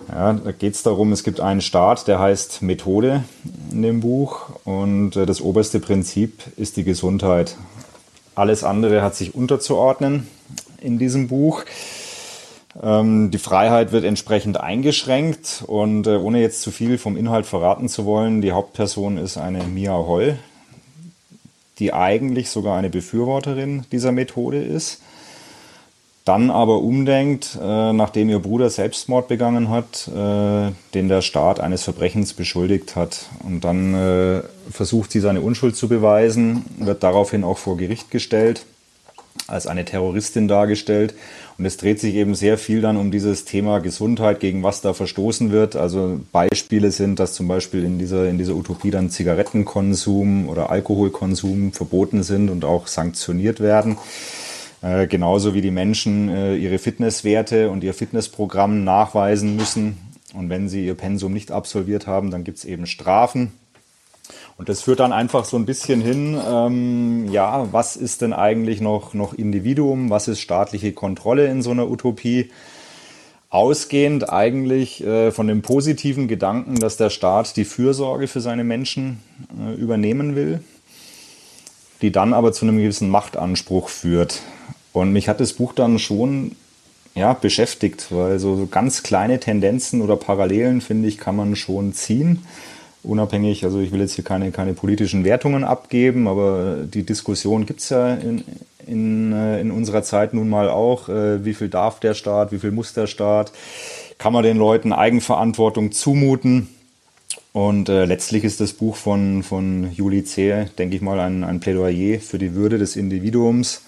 Ja, da geht es darum, es gibt einen Staat, der heißt Methode in dem Buch und äh, das oberste Prinzip ist die Gesundheit. Alles andere hat sich unterzuordnen in diesem Buch. Ähm, die Freiheit wird entsprechend eingeschränkt und äh, ohne jetzt zu viel vom Inhalt verraten zu wollen, die Hauptperson ist eine Mia Holl, die eigentlich sogar eine Befürworterin dieser Methode ist dann aber umdenkt, äh, nachdem ihr Bruder Selbstmord begangen hat, äh, den der Staat eines Verbrechens beschuldigt hat. Und dann äh, versucht sie seine Unschuld zu beweisen, wird daraufhin auch vor Gericht gestellt, als eine Terroristin dargestellt. Und es dreht sich eben sehr viel dann um dieses Thema Gesundheit, gegen was da verstoßen wird. Also Beispiele sind, dass zum Beispiel in dieser, in dieser Utopie dann Zigarettenkonsum oder Alkoholkonsum verboten sind und auch sanktioniert werden. Äh, genauso wie die Menschen äh, ihre Fitnesswerte und ihr Fitnessprogramm nachweisen müssen. Und wenn sie ihr Pensum nicht absolviert haben, dann gibt es eben Strafen. Und das führt dann einfach so ein bisschen hin, ähm, ja, was ist denn eigentlich noch, noch Individuum, was ist staatliche Kontrolle in so einer Utopie? Ausgehend eigentlich äh, von dem positiven Gedanken, dass der Staat die Fürsorge für seine Menschen äh, übernehmen will, die dann aber zu einem gewissen Machtanspruch führt. Und mich hat das Buch dann schon ja, beschäftigt, weil so ganz kleine Tendenzen oder Parallelen, finde ich, kann man schon ziehen. Unabhängig, also ich will jetzt hier keine, keine politischen Wertungen abgeben, aber die Diskussion gibt es ja in, in, äh, in unserer Zeit nun mal auch. Äh, wie viel darf der Staat, wie viel muss der Staat? Kann man den Leuten Eigenverantwortung zumuten? Und äh, letztlich ist das Buch von, von Juli Zehe, denke ich mal, ein, ein Plädoyer für die Würde des Individuums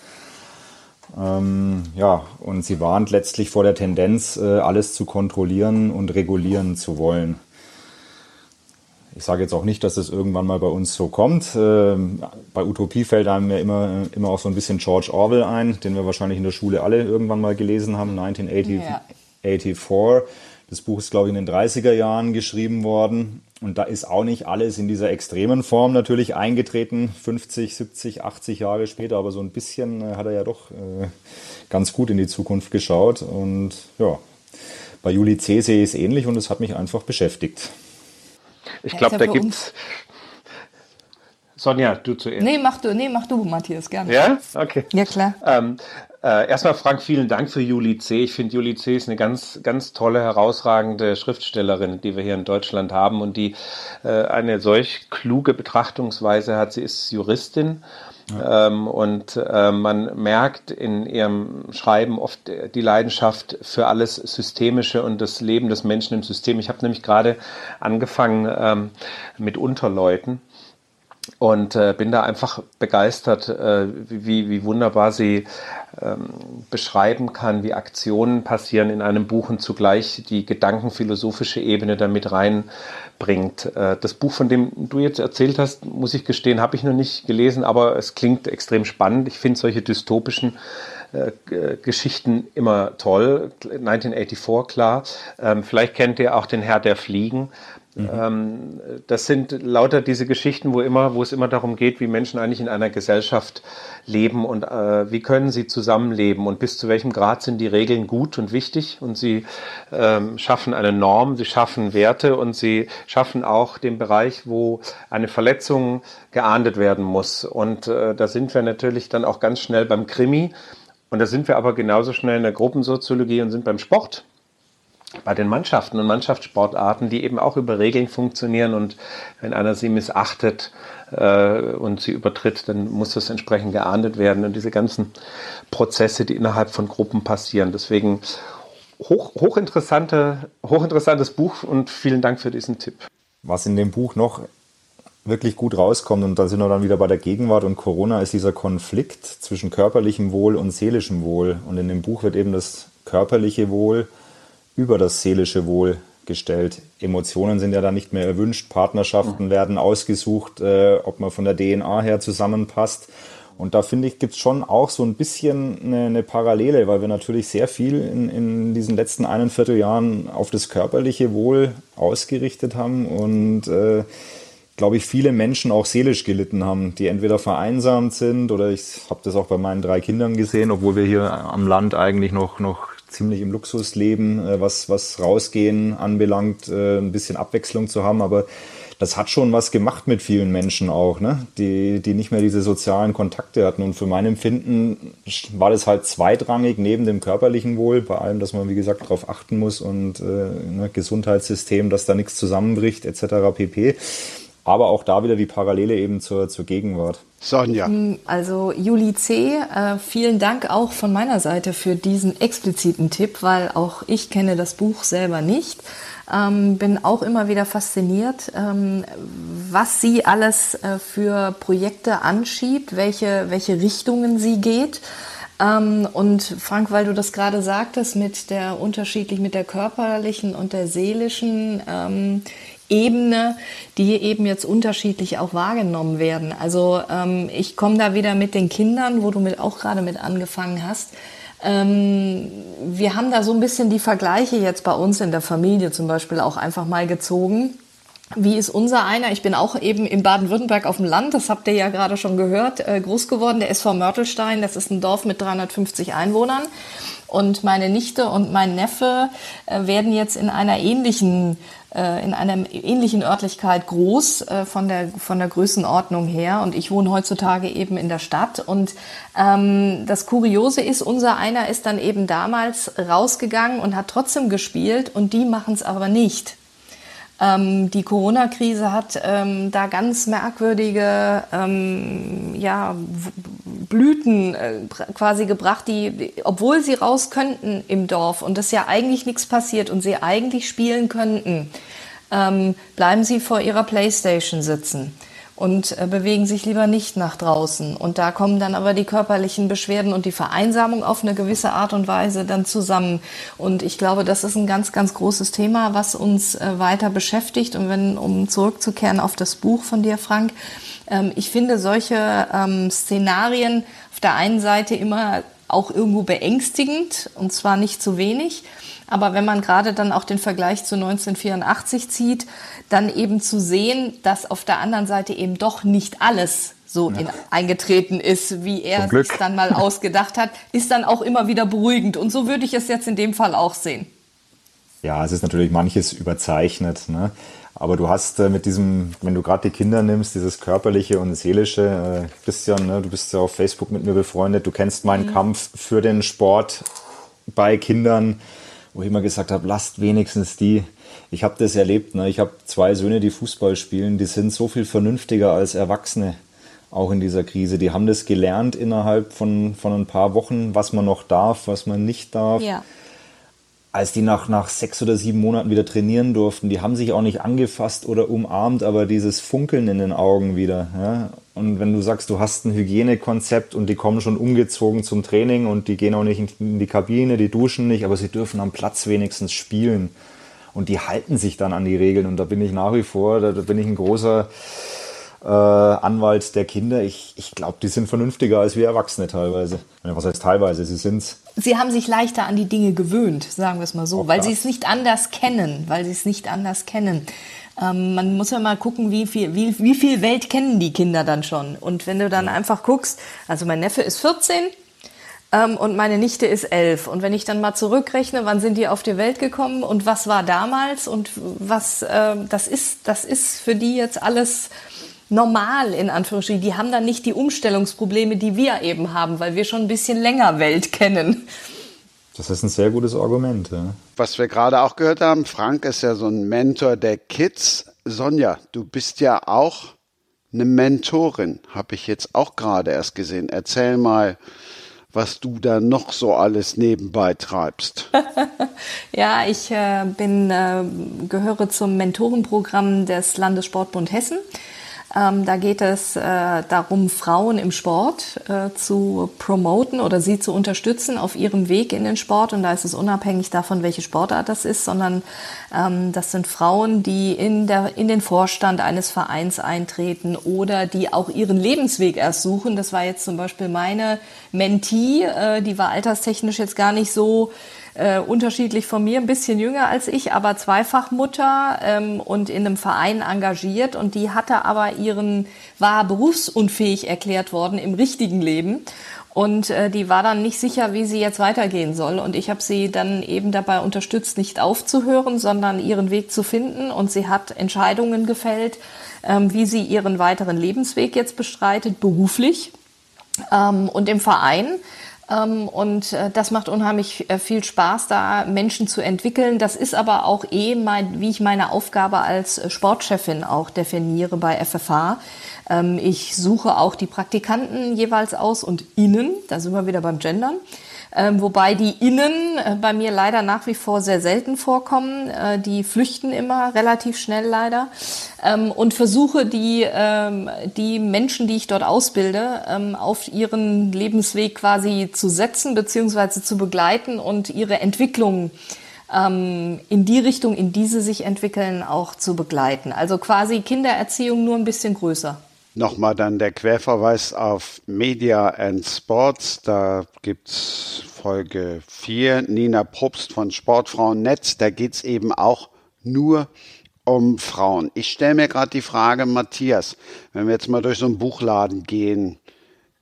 Ähm, ja, und sie warnt letztlich vor der Tendenz, äh, alles zu kontrollieren und regulieren zu wollen. Ich sage jetzt auch nicht, dass es irgendwann mal bei uns so kommt. Ähm, bei Utopie fällt einem ja immer, immer auch so ein bisschen George Orwell ein, den wir wahrscheinlich in der Schule alle irgendwann mal gelesen haben, 1984. Ja. Das Buch ist, glaube ich, in den 30er Jahren geschrieben worden. Und da ist auch nicht alles in dieser extremen Form natürlich eingetreten, 50, 70, 80 Jahre später, aber so ein bisschen äh, hat er ja doch äh, ganz gut in die Zukunft geschaut. Und ja, bei Juli C. sehe ich es ähnlich und es hat mich einfach beschäftigt. Ich glaube, da gibt es. Sonja, du zuerst. Nee, mach du, nee, mach du, Matthias, gerne. Ja? Okay. Ja, klar. Ähm, äh, erstmal, Frank, vielen Dank für Juli C. Ich finde, Juli C. ist eine ganz, ganz tolle, herausragende Schriftstellerin, die wir hier in Deutschland haben und die äh, eine solch kluge Betrachtungsweise hat. Sie ist Juristin. Ja. Ähm, und äh, man merkt in ihrem Schreiben oft die Leidenschaft für alles Systemische und das Leben des Menschen im System. Ich habe nämlich gerade angefangen ähm, mit Unterleuten und äh, bin da einfach begeistert, äh, wie, wie wunderbar sie ähm, beschreiben kann, wie Aktionen passieren in einem Buch und zugleich die gedankenphilosophische Ebene damit reinbringt. Äh, das Buch, von dem du jetzt erzählt hast, muss ich gestehen, habe ich noch nicht gelesen, aber es klingt extrem spannend. Ich finde solche dystopischen äh, Geschichten immer toll. 1984, klar. Ähm, vielleicht kennt ihr auch den Herr der Fliegen. Mhm. Ähm, das sind lauter diese Geschichten, wo immer, wo es immer darum geht, wie Menschen eigentlich in einer Gesellschaft leben und äh, wie können sie zusammenleben und bis zu welchem Grad sind die Regeln gut und wichtig und sie ähm, schaffen eine Norm, sie schaffen Werte und sie schaffen auch den Bereich, wo eine Verletzung geahndet werden muss. Und äh, da sind wir natürlich dann auch ganz schnell beim Krimi. Und da sind wir aber genauso schnell in der Gruppensoziologie und sind beim Sport bei den Mannschaften und Mannschaftssportarten, die eben auch über Regeln funktionieren und wenn einer sie missachtet äh, und sie übertritt, dann muss das entsprechend geahndet werden und diese ganzen Prozesse, die innerhalb von Gruppen passieren. Deswegen hoch, hochinteressante, hochinteressantes Buch und vielen Dank für diesen Tipp. Was in dem Buch noch wirklich gut rauskommt, und da sind wir dann wieder bei der Gegenwart und Corona, ist dieser Konflikt zwischen körperlichem Wohl und seelischem Wohl. Und in dem Buch wird eben das körperliche Wohl über das seelische Wohl gestellt. Emotionen sind ja da nicht mehr erwünscht, Partnerschaften mhm. werden ausgesucht, äh, ob man von der DNA her zusammenpasst. Und da finde ich, gibt es schon auch so ein bisschen eine, eine, Parallele, weil wir natürlich sehr viel in, in diesen letzten einen Vierteljahren auf das körperliche Wohl ausgerichtet haben und äh, glaube ich, viele Menschen auch seelisch gelitten haben, die entweder vereinsamt sind oder ich habe das auch bei meinen drei Kindern gesehen, obwohl wir hier am Land eigentlich noch, noch ziemlich im Luxus leben, äh, was, was Rausgehen anbelangt, äh, ein bisschen Abwechslung zu haben. Aber das hat schon was gemacht mit vielen Menschen auch, ne? die, die nicht mehr diese sozialen Kontakte hatten. Und für mein Empfinden war das halt zweitrangig neben dem körperlichen Wohl, bei allem, dass man, wie gesagt, darauf achten muss und äh, ne, Gesundheitssystem, dass da nichts zusammenbricht, etc. pp aber auch da wieder die Parallele eben zur, zur Gegenwart. Sonja. Mm, also Juli C., äh, vielen Dank auch von meiner Seite für diesen expliziten Tipp, weil auch ich kenne das Buch selber nicht. Ähm, bin auch immer wieder fasziniert, ähm, was sie alles äh, für Projekte anschiebt, welche, welche Richtungen sie geht. Ähm, und Frank, weil du das gerade sagtest, mit der unterschiedlich, mit der körperlichen und der seelischen ähm, Ebene, die eben jetzt unterschiedlich auch wahrgenommen werden. Also ähm, ich komme da wieder mit den Kindern, wo du mit, auch gerade mit angefangen hast. Ähm, wir haben da so ein bisschen die Vergleiche jetzt bei uns in der Familie zum Beispiel auch einfach mal gezogen. Wie ist unser einer? Ich bin auch eben in Baden-Württemberg auf dem Land, das habt ihr ja gerade schon gehört, äh, groß geworden, der SV Mörtelstein, das ist ein Dorf mit 350 Einwohnern. Und meine Nichte und mein Neffe äh, werden jetzt in einer ähnlichen äh, in einer ähnlichen Örtlichkeit groß äh, von der von der Größenordnung her. Und ich wohne heutzutage eben in der Stadt. Und ähm, das Kuriose ist unser einer ist dann eben damals rausgegangen und hat trotzdem gespielt. Und die machen es aber nicht ähm, die Corona-Krise hat ähm, da ganz merkwürdige ähm, ja, Blüten äh, quasi gebracht, die, obwohl sie raus könnten im Dorf und das ja eigentlich nichts passiert und sie eigentlich spielen könnten, ähm, bleiben sie vor ihrer Playstation sitzen. Und äh, bewegen sich lieber nicht nach draußen. Und da kommen dann aber die körperlichen Beschwerden und die Vereinsamung auf eine gewisse Art und Weise dann zusammen. Und ich glaube, das ist ein ganz, ganz großes Thema, was uns äh, weiter beschäftigt. Und wenn, um zurückzukehren auf das Buch von dir, Frank, ähm, ich finde solche ähm, Szenarien auf der einen Seite immer auch irgendwo beängstigend und zwar nicht zu wenig. Aber wenn man gerade dann auch den Vergleich zu 1984 zieht, dann eben zu sehen, dass auf der anderen Seite eben doch nicht alles so ja. in, eingetreten ist, wie er es dann mal ausgedacht hat, ist dann auch immer wieder beruhigend. Und so würde ich es jetzt in dem Fall auch sehen. Ja, es ist natürlich manches überzeichnet. Ne? Aber du hast äh, mit diesem, wenn du gerade die Kinder nimmst, dieses körperliche und seelische, äh, Christian, ne, du bist ja auf Facebook mit mir befreundet, du kennst meinen mhm. Kampf für den Sport bei Kindern, wo ich immer gesagt habe, lasst wenigstens die. Ich habe das erlebt, ne? ich habe zwei Söhne, die Fußball spielen, die sind so viel vernünftiger als Erwachsene, auch in dieser Krise. Die haben das gelernt innerhalb von, von ein paar Wochen, was man noch darf, was man nicht darf. Ja als die nach, nach sechs oder sieben Monaten wieder trainieren durften, die haben sich auch nicht angefasst oder umarmt, aber dieses Funkeln in den Augen wieder. Ja? Und wenn du sagst, du hast ein Hygienekonzept und die kommen schon umgezogen zum Training und die gehen auch nicht in die Kabine, die duschen nicht, aber sie dürfen am Platz wenigstens spielen. Und die halten sich dann an die Regeln. Und da bin ich nach wie vor, da, bin ich ein großer äh, Anwalt der Kinder. Ich, ich glaube, die sind vernünftiger als wir Erwachsene teilweise. Was heißt teilweise? Sie sind's. Sie haben sich leichter an die Dinge gewöhnt, sagen wir es mal so, Auch weil das. sie es nicht anders kennen, weil sie es nicht anders kennen. Ähm, man muss ja mal gucken, wie viel, wie, wie viel Welt kennen die Kinder dann schon. Und wenn du dann einfach guckst, also mein Neffe ist 14, ähm, und meine Nichte ist elf. Und wenn ich dann mal zurückrechne, wann sind die auf die Welt gekommen und was war damals und was äh, das ist, das ist für die jetzt alles normal in Anführungsstrichen. Die haben dann nicht die Umstellungsprobleme, die wir eben haben, weil wir schon ein bisschen länger Welt kennen. Das ist ein sehr gutes Argument. Ja. Was wir gerade auch gehört haben, Frank ist ja so ein Mentor der Kids. Sonja, du bist ja auch eine Mentorin, habe ich jetzt auch gerade erst gesehen. Erzähl mal, was du da noch so alles nebenbei treibst. ja, ich äh, bin, äh, gehöre zum Mentorenprogramm des Landessportbund Hessen. Ähm, da geht es äh, darum, Frauen im Sport äh, zu promoten oder sie zu unterstützen auf ihrem Weg in den Sport. Und da ist es unabhängig davon, welche Sportart das ist, sondern ähm, das sind Frauen, die in, der, in den Vorstand eines Vereins eintreten oder die auch ihren Lebensweg erst suchen. Das war jetzt zum Beispiel meine Mentee, äh, die war alterstechnisch jetzt gar nicht so äh, unterschiedlich von mir, ein bisschen jünger als ich, aber Zweifachmutter ähm, und in einem Verein engagiert und die hatte aber ihren, war berufsunfähig erklärt worden im richtigen Leben. Und äh, die war dann nicht sicher, wie sie jetzt weitergehen soll. Und ich habe sie dann eben dabei unterstützt, nicht aufzuhören, sondern ihren Weg zu finden. Und sie hat Entscheidungen gefällt, ähm, wie sie ihren weiteren Lebensweg jetzt bestreitet, beruflich. Ähm, und im Verein und äh, das macht unheimlich äh, viel Spaß, da Menschen zu entwickeln. Das ist aber auch eh, mein, wie ich meine Aufgabe als äh, Sportchefin auch definiere bei FFH. Ähm, ich suche auch die Praktikanten jeweils aus und innen, da sind wir wieder beim Gendern. Ähm, wobei die Innen äh, bei mir leider nach wie vor sehr selten vorkommen. Äh, die flüchten immer relativ schnell leider. Ähm, und versuche die, ähm, die Menschen, die ich dort ausbilde, ähm, auf ihren Lebensweg quasi zu setzen beziehungsweise zu begleiten und ihre Entwicklung ähm, in die Richtung, in die sie sich entwickeln, auch zu begleiten. Also quasi Kindererziehung nur ein bisschen größer. Nochmal dann der Querverweis auf Media and Sports. Da gibt's Folge 4, Nina Probst von Sportfrauennetz. Da geht's eben auch nur um Frauen. Ich stelle mir gerade die Frage, Matthias, wenn wir jetzt mal durch so einen Buchladen gehen,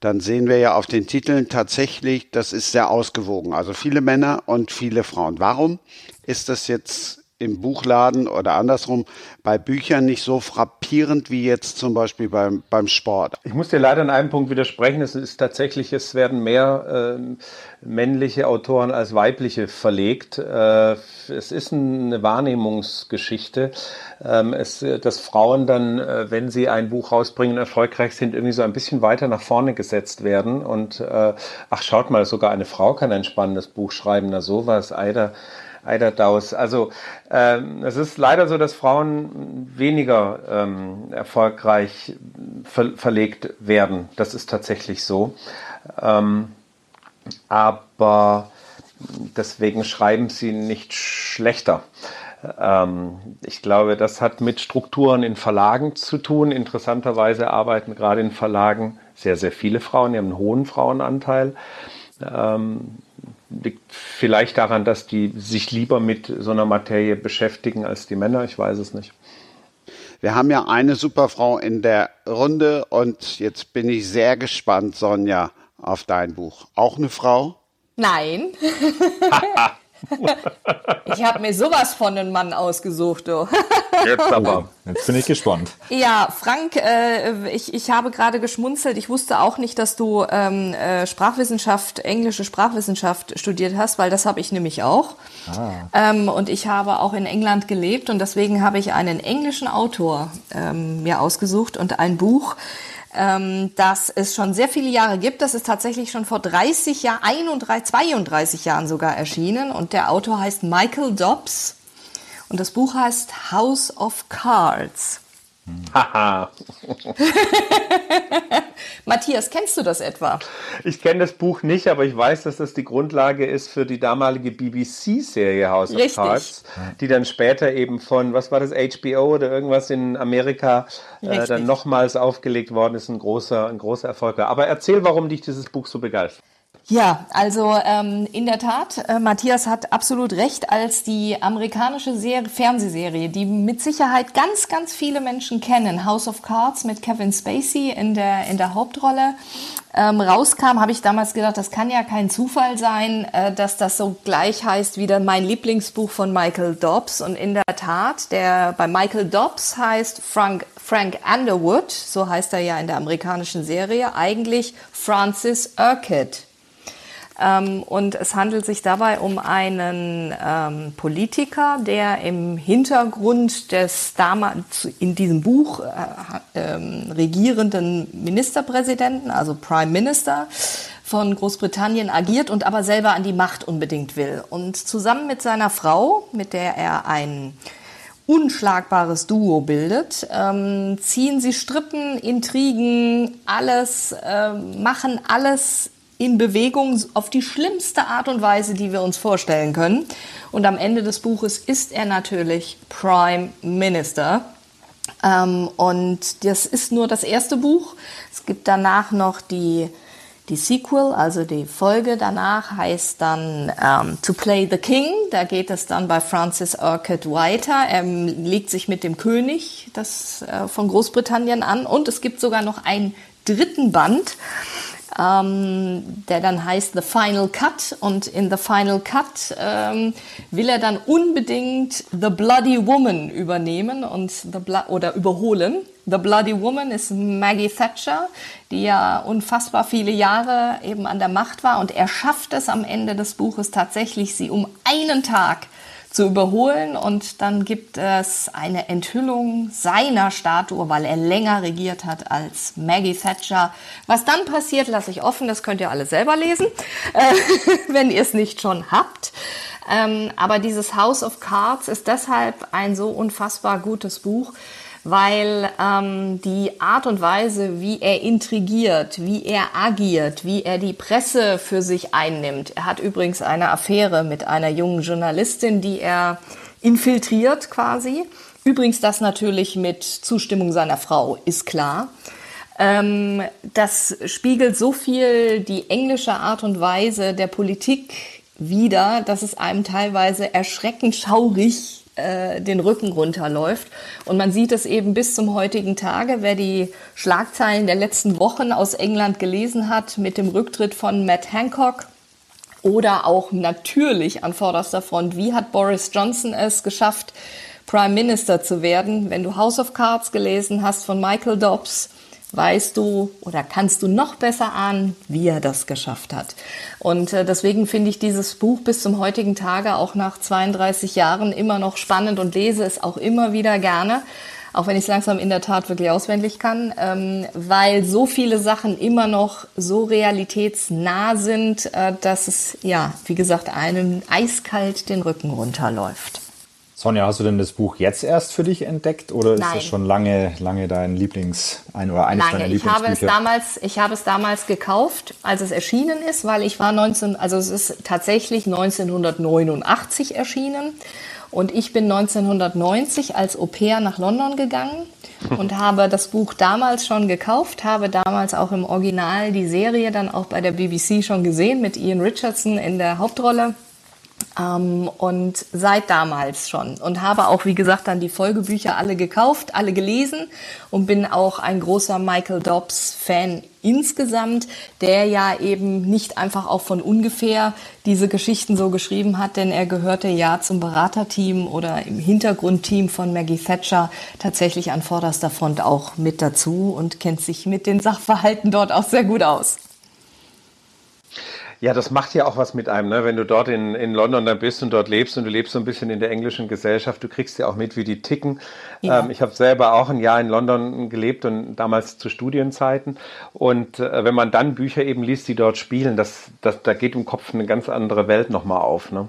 dann sehen wir ja auf den Titeln tatsächlich, das ist sehr ausgewogen. Also viele Männer und viele Frauen. Warum ist das jetzt im Buchladen oder andersrum bei Büchern nicht so frappierend wie jetzt zum Beispiel beim, beim Sport. Ich muss dir leider in einem Punkt widersprechen. Es ist tatsächlich, es werden mehr äh, männliche Autoren als weibliche verlegt. Äh, es ist eine Wahrnehmungsgeschichte, ähm, es, dass Frauen dann, äh, wenn sie ein Buch rausbringen, erfolgreich sind, irgendwie so ein bisschen weiter nach vorne gesetzt werden. Und äh, ach, schaut mal, sogar eine Frau kann ein spannendes Buch schreiben. Na sowas, Eider Eider Daus. Also ähm, es ist leider so, dass Frauen weniger ähm, erfolgreich ver verlegt werden. Das ist tatsächlich so. Ähm, aber deswegen schreiben sie nicht schlechter. Ähm, ich glaube, das hat mit Strukturen in Verlagen zu tun. Interessanterweise arbeiten gerade in Verlagen sehr, sehr viele Frauen, die haben einen hohen Frauenanteil. Ähm, liegt vielleicht daran, dass die sich lieber mit so einer Materie beschäftigen als die Männer. Ich weiß es nicht. Wir haben ja eine Superfrau in der Runde und jetzt bin ich sehr gespannt, Sonja, auf dein Buch. Auch eine Frau? Nein. ich habe mir sowas von einem Mann ausgesucht. Du. Jetzt aber. Jetzt bin ich gespannt. Ja, Frank, äh, ich, ich habe gerade geschmunzelt. Ich wusste auch nicht, dass du ähm, äh, Sprachwissenschaft, englische Sprachwissenschaft studiert hast, weil das habe ich nämlich auch. Ah. Ähm, und ich habe auch in England gelebt und deswegen habe ich einen englischen Autor ähm, mir ausgesucht und ein Buch, ähm, dass es schon sehr viele Jahre gibt. Das ist tatsächlich schon vor 30 Jahren, 31, 32 Jahren sogar erschienen. Und der Autor heißt Michael Dobbs. Und das Buch heißt House of Cards. Haha. Matthias, kennst du das etwa? Ich kenne das Buch nicht, aber ich weiß, dass das die Grundlage ist für die damalige BBC-Serie House Richtig. of Cards, die dann später eben von, was war das, HBO oder irgendwas in Amerika äh, dann nochmals aufgelegt worden ist. Ein großer, ein großer Erfolg. Aber erzähl, warum dich dieses Buch so begeistert. Ja, also ähm, in der Tat, äh, Matthias hat absolut recht, als die amerikanische Serie, Fernsehserie, die mit Sicherheit ganz, ganz viele Menschen kennen, House of Cards mit Kevin Spacey in der, in der Hauptrolle, ähm, rauskam, habe ich damals gedacht, das kann ja kein Zufall sein, äh, dass das so gleich heißt wie mein Lieblingsbuch von Michael Dobbs. Und in der Tat, der bei Michael Dobbs heißt Frank, Frank Underwood, so heißt er ja in der amerikanischen Serie, eigentlich Francis Urquhart. Ähm, und es handelt sich dabei um einen ähm, Politiker, der im Hintergrund des damals in diesem Buch äh, ähm, regierenden Ministerpräsidenten, also Prime Minister, von Großbritannien agiert und aber selber an die Macht unbedingt will. Und zusammen mit seiner Frau, mit der er ein unschlagbares Duo bildet, ähm, ziehen sie Strippen, Intrigen, alles, äh, machen alles in Bewegung auf die schlimmste Art und Weise, die wir uns vorstellen können. Und am Ende des Buches ist er natürlich Prime Minister. Ähm, und das ist nur das erste Buch. Es gibt danach noch die, die Sequel, also die Folge danach heißt dann ähm, To Play the King. Da geht es dann bei Francis Urquhart weiter. Er legt sich mit dem König das, äh, von Großbritannien an. Und es gibt sogar noch einen dritten Band ähm, der dann heißt The Final Cut. Und in The Final Cut ähm, will er dann unbedingt The Bloody Woman übernehmen und the oder überholen. The Bloody Woman ist Maggie Thatcher, die ja unfassbar viele Jahre eben an der Macht war. Und er schafft es am Ende des Buches tatsächlich, sie um einen Tag zu überholen. Und dann gibt es eine Enthüllung seiner Statue, weil er länger regiert hat als Maggie Thatcher. Was dann passiert, lasse ich offen, das könnt ihr alle selber lesen, äh, wenn ihr es nicht schon habt. Ähm, aber dieses House of Cards ist deshalb ein so unfassbar gutes Buch, weil ähm, die Art und Weise, wie er intrigiert, wie er agiert, wie er die Presse für sich einnimmt. Er hat übrigens eine Affäre mit einer jungen Journalistin, die er infiltriert quasi. Übrigens das natürlich mit Zustimmung seiner Frau, ist klar. Ähm, das spiegelt so viel die englische Art und Weise der Politik wider, dass es einem teilweise erschreckend schaurig äh, den Rücken runterläuft. Und man sieht es eben bis zum heutigen Tage. Wer die Schlagzeilen der letzten Wochen aus England gelesen hat mit dem Rücktritt von Matt Hancock, oder auch natürlich an vorderster Front, wie hat Boris Johnson es geschafft, Prime Minister zu werden? Wenn du House of Cards gelesen hast von Michael Dobbs, weißt du oder kannst du noch besser ahnen, wie er das geschafft hat. Und äh, deswegen finde ich dieses Buch bis zum heutigen Tage auch nach 32 Jahren immer noch spannend und lese es auch immer wieder gerne. auch wenn ich es langsam in der Tat wirklich auswendig kann, ähm, weil so viele Sachen immer noch so realitätsnah sind, äh, dass es, ja, wie gesagt, einem eiskalt den Rücken runterläuft. Sonja, hast du denn das Buch jetzt erst für dich entdeckt oder ist Nein. das schon lange, lange dein Lieblings, ein oder eines Lange. deiner Ich habe, es Lieblingsbücher? damals, ich habe es damals gekauft, als es erschienen ist, weil ich war 19, also es ist tatsächlich 1989 erschienen und ich bin 1990 als Au pair nach London gegangen und habe das Buch damals schon gekauft, habe damals auch im Original die Serie dann auch bei der BBC schon gesehen mit Ian Richardson in der Hauptrolle. Ähm, und seit damals schon. Und habe auch, wie gesagt, dann die Folgebücher alle gekauft, alle gelesen und bin auch ein großer Michael Dobbs-Fan insgesamt, der ja eben nicht einfach auch von ungefähr diese Geschichten so geschrieben hat, denn er gehörte ja zum Beraterteam oder im Hintergrundteam von Maggie Thatcher tatsächlich an vorderster Front auch mit dazu und kennt sich mit den Sachverhalten dort auch sehr gut aus. Ja, das macht ja auch was mit einem, ne? wenn du dort in, in London dann bist und dort lebst und du lebst so ein bisschen in der englischen Gesellschaft, du kriegst ja auch mit, wie die ticken. Ja. Ähm, ich habe selber auch ein Jahr in London gelebt und damals zu Studienzeiten. Und äh, wenn man dann Bücher eben liest, die dort spielen, das, das, da geht im Kopf eine ganz andere Welt nochmal auf. Ne?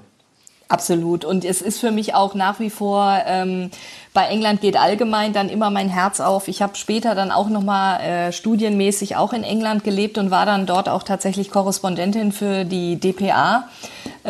Absolut. Und es ist für mich auch nach wie vor, ähm, bei England geht allgemein dann immer mein Herz auf. Ich habe später dann auch nochmal äh, studienmäßig auch in England gelebt und war dann dort auch tatsächlich Korrespondentin für die DPA,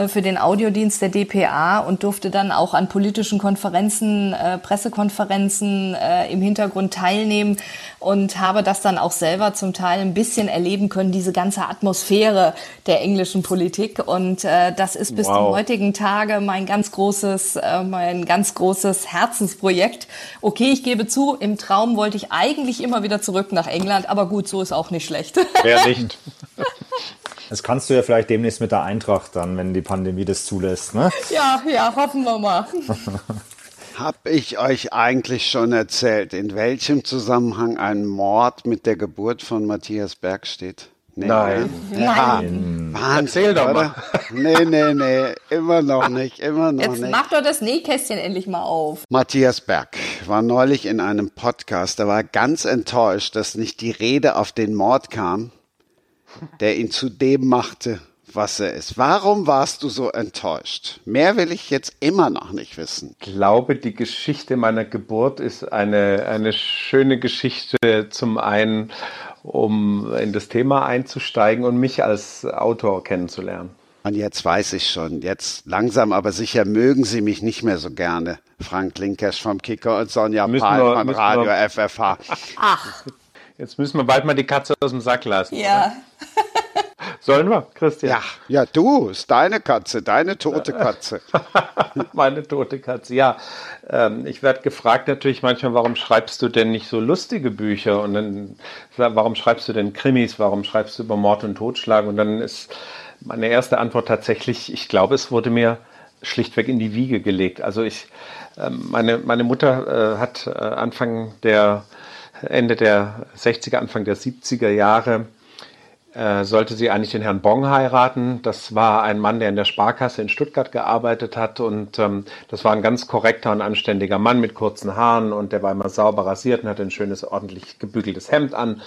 für den Audiodienst der DPA und durfte dann auch an politischen Konferenzen, äh, Pressekonferenzen äh, im Hintergrund teilnehmen und habe das dann auch selber zum Teil ein bisschen erleben können, diese ganze Atmosphäre der englischen Politik. Und äh, das ist bis Wow. zum heutigen Tage mein ganz großes, äh, mein ganz großes Herzensprojekt. Okay, ich gebe zu, im Traum wollte ich eigentlich immer wieder zurück nach England, aber gut, so ist auch nicht schlecht. Wer nicht? Das kannst du ja vielleicht demnächst mit der Eintracht dann, wenn die Pandemie das zulässt. Ne? ja, ja, hoffen wir mal. Hab ich euch eigentlich schon erzählt, in welchem Zusammenhang ein Mord mit der Geburt von Matthias Berg steht? Nee, Nein. ne? Ja, Wahnsinn, Erzähl doch oder? Nee, nee, nee, immer noch nicht, immer noch Jetzt nicht. mach doch das Nähkästchen endlich mal auf. Matthias Berg war neulich in einem Podcast, da war er ganz enttäuscht, dass nicht die Rede auf den Mord kam, der ihn zu dem machte, was er ist. Warum warst du so enttäuscht? Mehr will ich jetzt immer noch nicht wissen. Ich glaube, die Geschichte meiner Geburt ist eine, eine schöne Geschichte zum einen, um in das Thema einzusteigen und mich als Autor kennenzulernen. Und jetzt weiß ich schon, jetzt langsam aber sicher mögen Sie mich nicht mehr so gerne. Frank Linkesch vom Kicker und Sonja wir- von Radio wir- FFH. Ach, Jetzt müssen wir bald mal die Katze aus dem Sack lassen. ja. Sollen wir, Christian? Ja, ja, du, ist deine Katze, deine tote Katze. Meine tote Katze. Ja, ähm, ich werde gefragt natürlich manchmal, warum schreibst du denn nicht so lustige Bücher? Und dann, warum schreibst du denn Krimis? Warum schreibst du über Mord und Totschlag? Und dann ist meine erste Antwort tatsächlich, ich glaube, es wurde mir schlichtweg in die Wiege gelegt. Also ich, ähm, meine, meine Mutter äh, hat äh, Anfang der, Ende der 60er, Anfang der 70er Jahre äh, sollte sie eigentlich den Herrn Bong heiraten. Das war ein Mann, der in der Sparkasse in Stuttgart gearbeitet hat und ähm, das war ein ganz korrekter und anständiger Mann mit kurzen Haaren und der war immer sauber rasiert und hatte ein schönes, ordentlich gebügeltes Hemd an.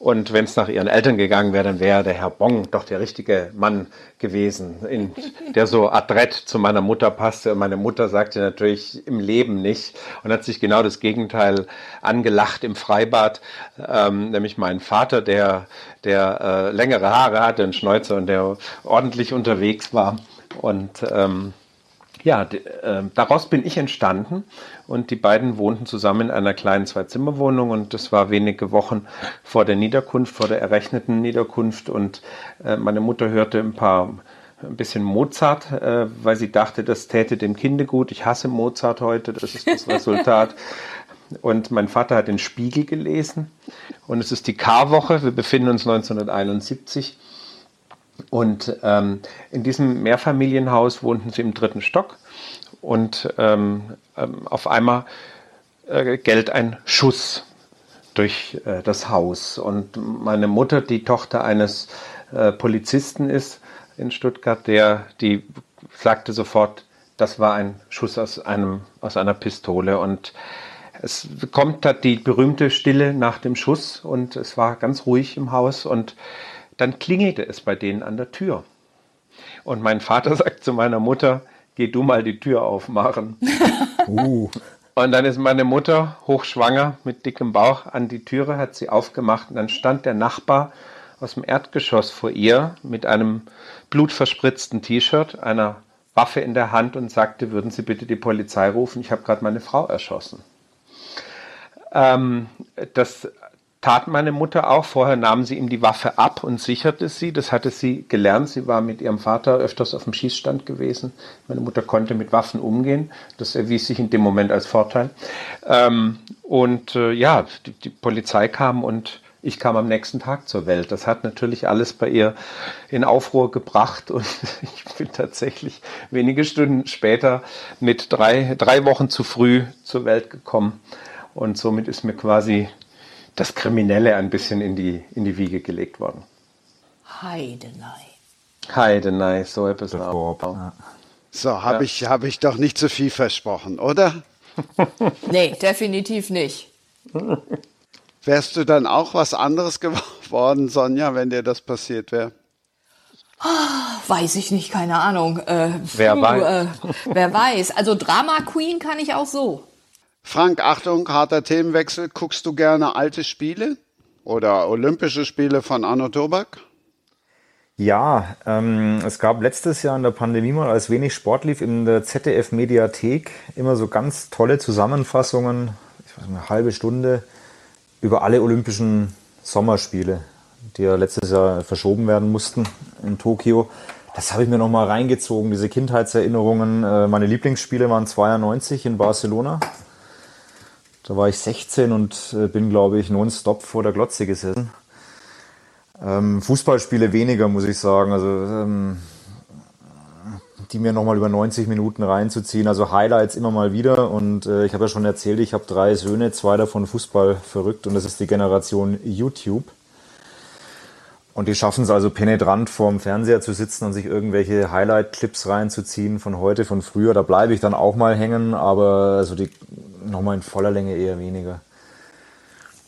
Und wenn es nach ihren Eltern gegangen wäre, dann wäre der Herr Bong doch der richtige Mann gewesen, in, der so adrett zu meiner Mutter passte. Und meine Mutter sagte natürlich im Leben nicht und hat sich genau das Gegenteil angelacht im Freibad, ähm, nämlich mein Vater, der, der äh, längere Haare hatte, einen Schnäuzer und der ordentlich unterwegs war. Und ähm, ja, äh, daraus bin ich entstanden und die beiden wohnten zusammen in einer kleinen Zwei-Zimmer-Wohnung und das war wenige Wochen vor der Niederkunft, vor der errechneten Niederkunft und äh, meine Mutter hörte ein paar ein bisschen Mozart, äh, weil sie dachte, das täte dem Kinde gut. Ich hasse Mozart heute, das ist das Resultat. Und mein Vater hat den Spiegel gelesen und es ist die Karwoche, wir befinden uns 1971 und ähm, in diesem Mehrfamilienhaus wohnten sie im dritten Stock und ähm, ähm, auf einmal äh, gellt ein Schuss durch äh, das Haus. Und meine Mutter, die Tochter eines äh, Polizisten ist in Stuttgart, der, die sagte sofort, das war ein Schuss aus, einem, aus einer Pistole. Und es kommt da die berühmte Stille nach dem Schuss und es war ganz ruhig im Haus und dann klingelte es bei denen an der Tür. Und mein Vater sagt zu meiner Mutter, geh du mal die Tür aufmachen. uh. Und dann ist meine Mutter hochschwanger mit dickem Bauch an die Türe, hat sie aufgemacht und dann stand der Nachbar aus dem Erdgeschoss vor ihr mit einem blutverspritzten T-Shirt, einer Waffe in der Hand und sagte, würden Sie bitte die Polizei rufen, ich habe gerade meine Frau erschossen. Ähm, das tat meine Mutter auch. Vorher nahm sie ihm die Waffe ab und sicherte sie. Das hatte sie gelernt. Sie war mit ihrem Vater öfters auf dem Schießstand gewesen. Meine Mutter konnte mit Waffen umgehen. Das erwies sich in dem Moment als Vorteil. Ähm, und äh, ja, die, die, Polizei kam und ich kam am nächsten Tag zur Welt. Das hat natürlich alles bei ihr in Aufruhr gebracht und ich bin tatsächlich wenige Stunden später mit drei, drei Wochen zu früh zur Welt gekommen. Und somit ist mir quasi das Kriminelle ein bisschen in die, in die Wiege gelegt worden. Heidenei. Heidenei, so etwas auch. Ja. So, habe ja. ich, hab ich doch nicht zu viel versprochen, oder? nee, definitiv nicht. Wärst du dann auch was anderes geworden, Sonja, wenn dir das passiert wäre? Weiß ich nicht, keine Ahnung. Äh, wer puh, weiß. Äh, wer weiß. Also Drama Queen kann ich auch so. Frank, Achtung, harter Themenwechsel. Guckst du gerne alte Spiele oder Olympische Spiele von Arno Tobak? Ja, ähm, es gab letztes Jahr in der Pandemie mal, als wenig Sport lief, in der ZDF-Mediathek immer so ganz tolle Zusammenfassungen, ich weiß nicht, eine halbe Stunde, über alle Olympischen Sommerspiele, die ja letztes Jahr verschoben werden mussten in Tokio. Das habe ich mir nochmal reingezogen, diese Kindheitserinnerungen. Äh, meine Lieblingsspiele waren 92 in Barcelona, da war ich 16 und äh, bin, glaube ich, nonstop vor der Glotze gesessen. Ähm, Fußballspiele weniger, muss ich sagen. Also ähm, die mir nochmal über 90 Minuten reinzuziehen. Also Highlights immer mal wieder. Und äh, ich habe ja schon erzählt, ich habe drei Söhne, zwei davon Fußball verrückt und das ist die Generation YouTube. Und die schaffen es also penetrant vorm Fernseher zu sitzen und sich irgendwelche Highlight-Clips reinzuziehen von heute, von früher. Da bleibe ich dann auch mal hängen, aber also die nochmal in voller Länge eher weniger.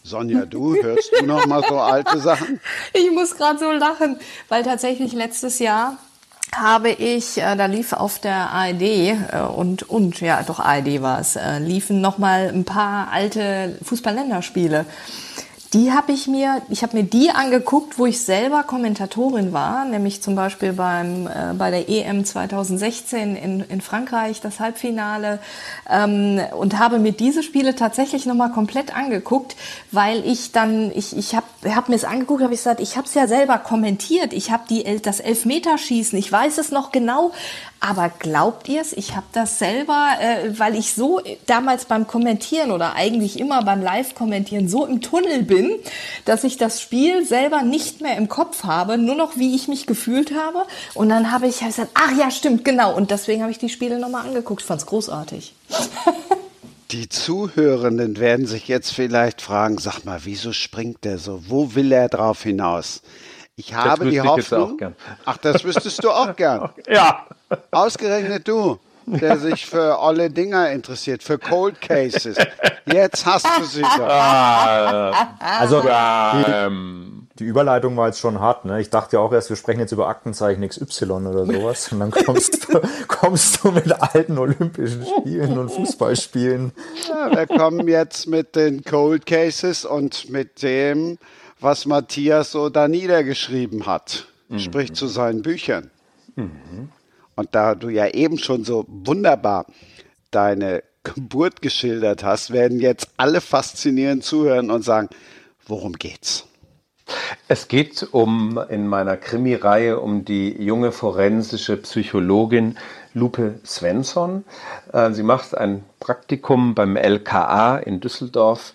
Sonja, du hörst du noch mal so alte Sachen? Ich muss gerade so lachen, weil tatsächlich letztes Jahr habe ich, äh, da lief auf der ARD äh, und und ja, doch ARD war es, äh, liefen noch mal ein paar alte Fußballländerspiele die habe ich mir, ich habe mir die angeguckt, wo ich selber Kommentatorin war, nämlich zum Beispiel beim äh, bei der EM 2016 in, in Frankreich das Halbfinale. Ähm, und habe mir diese Spiele tatsächlich noch mal komplett angeguckt, weil ich dann ich ich habe hab mir es angeguckt, habe ich gesagt, ich habe es ja selber kommentiert, ich habe die das Elfmeterschießen, ich weiß es noch genau, aber glaubt ihr es? Ich habe das selber, äh, weil ich so damals beim Kommentieren oder eigentlich immer beim Live-Kommentieren so im Tunnel bin, dass ich das Spiel selber nicht mehr im Kopf habe, nur noch wie ich mich gefühlt habe. Und dann habe ich gesagt, ach ja, stimmt, genau. Und deswegen habe ich die Spiele nochmal angeguckt. Fand's großartig. Die Zuhörenden werden sich jetzt vielleicht fragen, sag mal, wieso springt der so? Wo will er drauf hinaus? Ich habe die Hoffnung. Ach, das wüsstest du auch gern. ja. Ausgerechnet du, der sich für alle Dinger interessiert, für Cold Cases. Jetzt hast du sie doch. Ah, also die, die, Überleitung war jetzt schon hart. Ne? Ich dachte ja auch erst, wir sprechen jetzt über Aktenzeichen XY oder sowas. Und dann kommst du, kommst du mit alten Olympischen Spielen und Fußballspielen. Ja, wir kommen jetzt mit den Cold Cases und mit dem, was Matthias so da niedergeschrieben hat, mhm. sprich zu seinen Büchern. Mhm. Und da du ja eben schon so wunderbar deine Geburt geschildert hast, werden jetzt alle faszinierend zuhören und sagen, worum geht's? Es geht um in meiner Krimireihe um die junge forensische Psychologin Lupe Svensson. Äh, sie macht ein Praktikum beim LKA in Düsseldorf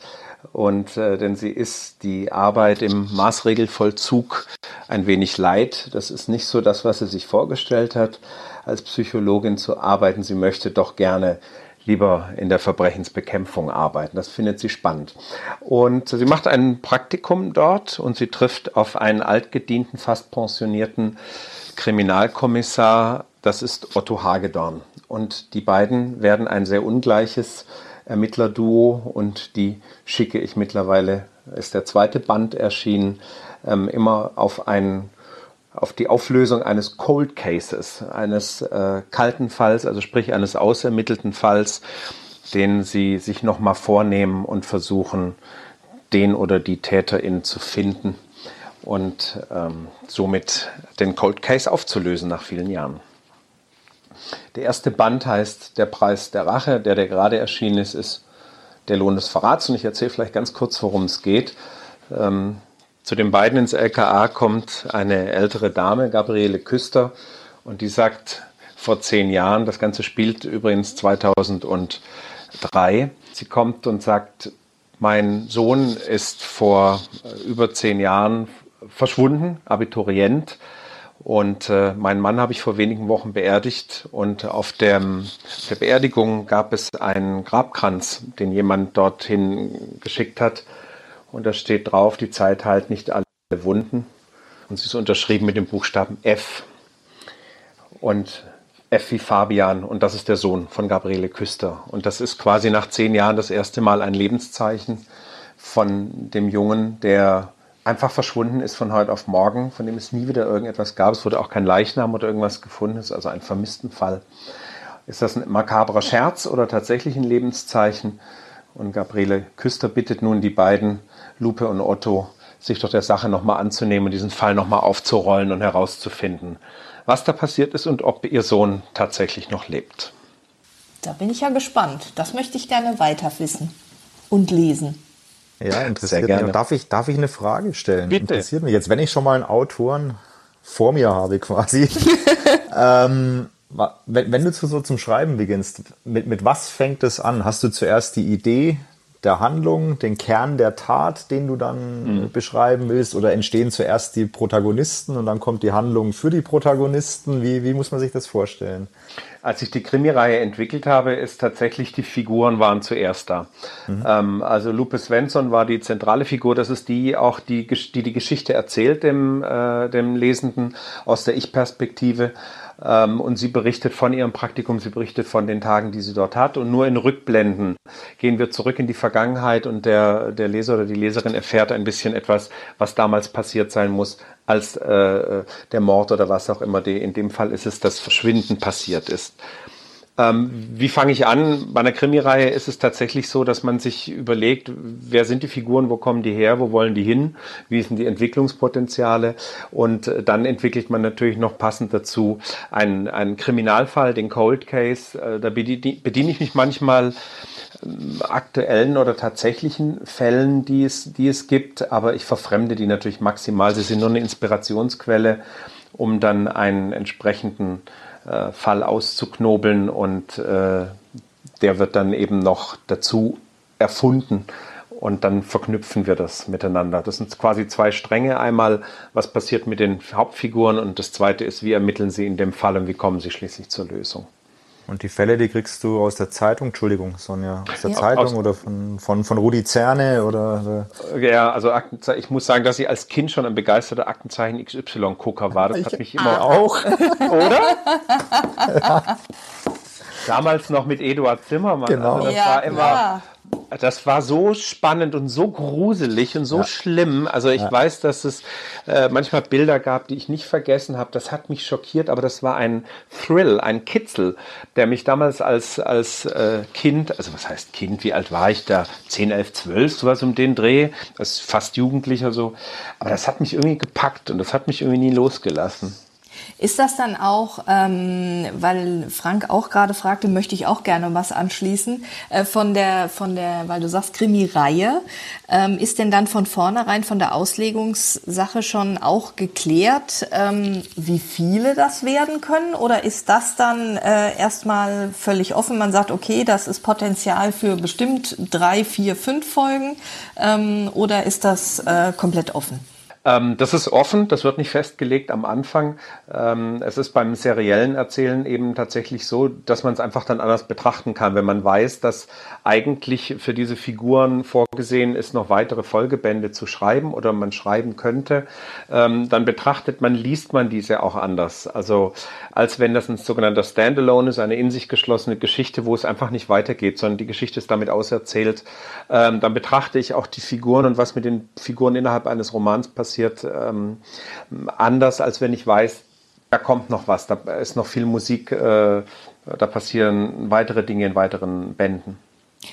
und äh, denn sie ist die Arbeit im Maßregelvollzug ein wenig leid. Das ist nicht so das, was sie sich vorgestellt hat, als Psychologin zu arbeiten. Sie möchte doch gerne lieber in der Verbrechensbekämpfung arbeiten. Das findet sie spannend. Und sie macht ein Praktikum dort und sie trifft auf einen altgedienten, fast pensionierten Kriminalkommissar. Das ist Otto Hagedorn. Und die beiden werden ein sehr ungleiches Ermittlerduo und die schicke ich mittlerweile, ist der zweite Band erschienen, ähm, immer auf einen auf die Auflösung eines Cold Cases, eines äh, kalten Falls, also sprich eines ausermittelten Falls, den sie sich nochmal vornehmen und versuchen, den oder die Täterin zu finden und ähm, somit den Cold Case aufzulösen nach vielen Jahren. Der erste Band heißt Der Preis der Rache, der, der gerade erschienen ist, ist Der Lohn des Verrats und ich erzähle vielleicht ganz kurz, worum es geht. Ähm, zu den beiden ins LKA kommt eine ältere Dame, Gabriele Küster, und die sagt vor zehn Jahren, das Ganze spielt übrigens 2003, sie kommt und sagt, mein Sohn ist vor über zehn Jahren verschwunden, Abiturient. Und äh, meinen Mann habe ich vor wenigen Wochen beerdigt und auf dem, der Beerdigung gab es einen Grabkranz, den jemand dorthin geschickt hat. Und da steht drauf, die Zeit heilt nicht alle Wunden. Und sie ist unterschrieben mit dem Buchstaben F. Und F wie Fabian und das ist der Sohn von Gabriele Küster. Und das ist quasi nach zehn Jahren das erste Mal ein Lebenszeichen von dem Jungen, der einfach verschwunden ist von heute auf morgen, von dem es nie wieder irgendetwas gab. Es wurde auch kein Leichnam oder irgendwas gefunden, es ist also ein vermissten Fall. Ist das ein makabrer Scherz oder tatsächlich ein Lebenszeichen? Und Gabriele Küster bittet nun die beiden, Lupe und Otto, sich doch der Sache nochmal anzunehmen und diesen Fall nochmal aufzurollen und herauszufinden, was da passiert ist und ob ihr Sohn tatsächlich noch lebt. Da bin ich ja gespannt. Das möchte ich gerne weiter wissen und lesen. Ja, interessiert mich. Darf ich, darf ich eine Frage stellen? Bitte. Interessiert mich jetzt, wenn ich schon mal einen Autoren vor mir habe quasi. ähm, wenn, wenn, du zu, so zum Schreiben beginnst, mit, mit was fängt es an? Hast du zuerst die Idee der Handlung, den Kern der Tat, den du dann mhm. beschreiben willst? Oder entstehen zuerst die Protagonisten und dann kommt die Handlung für die Protagonisten? Wie, wie muss man sich das vorstellen? Als ich die Krimireihe entwickelt habe, ist tatsächlich die Figuren waren zuerst da. Mhm. Ähm, also Lupe Svensson war die zentrale Figur. Das ist die auch die die, die Geschichte erzählt dem äh, dem Lesenden aus der Ich-Perspektive. Ähm, und sie berichtet von ihrem Praktikum, sie berichtet von den Tagen, die sie dort hat. Und nur in Rückblenden gehen wir zurück in die Vergangenheit und der, der Leser oder die Leserin erfährt ein bisschen etwas, was damals passiert sein muss, als äh, der Mord oder was auch immer. In dem Fall ist es das Verschwinden passiert ist. Ähm, wie fange ich an? Bei einer Krimireihe ist es tatsächlich so, dass man sich überlegt, wer sind die Figuren, wo kommen die her, wo wollen die hin, wie sind die Entwicklungspotenziale und äh, dann entwickelt man natürlich noch passend dazu einen, einen Kriminalfall, den Cold Case. Äh, da bediene ich mich manchmal ähm, aktuellen oder tatsächlichen Fällen, die es, die es gibt, aber ich verfremde die natürlich maximal. Sie sind nur eine Inspirationsquelle, um dann einen entsprechenden äh, Fall auszuknobeln und äh, der wird dann eben noch dazu erfunden und dann verknüpfen wir das miteinander. Das sind quasi zwei Stränge. Einmal, was passiert mit den Hauptfiguren und das zweite ist, wie ermitteln sie in dem Fall und wie kommen sie schließlich zur Lösung. Und die Fälle, die kriegst du aus der Zeitung, Entschuldigung, Sonja, aus der ja, Zeitung aus oder von, von, von Rudi Zerne oder? Ja, also ich muss sagen, dass ich als Kind schon ein begeisterter Aktenzeichen XY-Gucker war. Das ich hat mich immer auch. Oder? Damals noch mit Eduard Zimmermann. Genau. Also das ja, war immer. Ja. Das war so spannend und so gruselig und so ja. schlimm. Also ich ja. weiß, dass es äh, manchmal Bilder gab, die ich nicht vergessen habe. Das hat mich schockiert, aber das war ein Thrill, ein Kitzel, der mich damals als, als äh, Kind, also was heißt Kind, wie alt war ich da? 10, 11, 12, sowas um den Dreh. Das ist fast Jugendlicher so. Aber das hat mich irgendwie gepackt und das hat mich irgendwie nie losgelassen. Ist das dann auch, ähm, weil Frank auch gerade fragte, möchte ich auch gerne was anschließen, äh, von der, von der, weil du sagst Krimi-Reihe, ähm, ist denn dann von vornherein von der Auslegungssache schon auch geklärt, ähm, wie viele das werden können? Oder ist das dann äh, erstmal völlig offen? Man sagt, okay, das ist Potenzial für bestimmt drei, vier, fünf Folgen, ähm, oder ist das äh, komplett offen? Ähm, das ist offen, das wird nicht festgelegt am Anfang. Ähm, es ist beim seriellen Erzählen eben tatsächlich so, dass man es einfach dann anders betrachten kann, wenn man weiß, dass eigentlich für diese Figuren vorgesehen ist, noch weitere Folgebände zu schreiben oder man schreiben könnte. Ähm, dann betrachtet man, liest man diese auch anders. Also als wenn das ein sogenannter Standalone ist, eine in sich geschlossene Geschichte, wo es einfach nicht weitergeht, sondern die Geschichte ist damit auserzählt. Dann betrachte ich auch die Figuren und was mit den Figuren innerhalb eines Romans passiert passiert, ähm, anders, als wenn ich weiß, da kommt noch was, da ist noch viel Musik, äh, da passieren weitere Dinge in weiteren Bänden.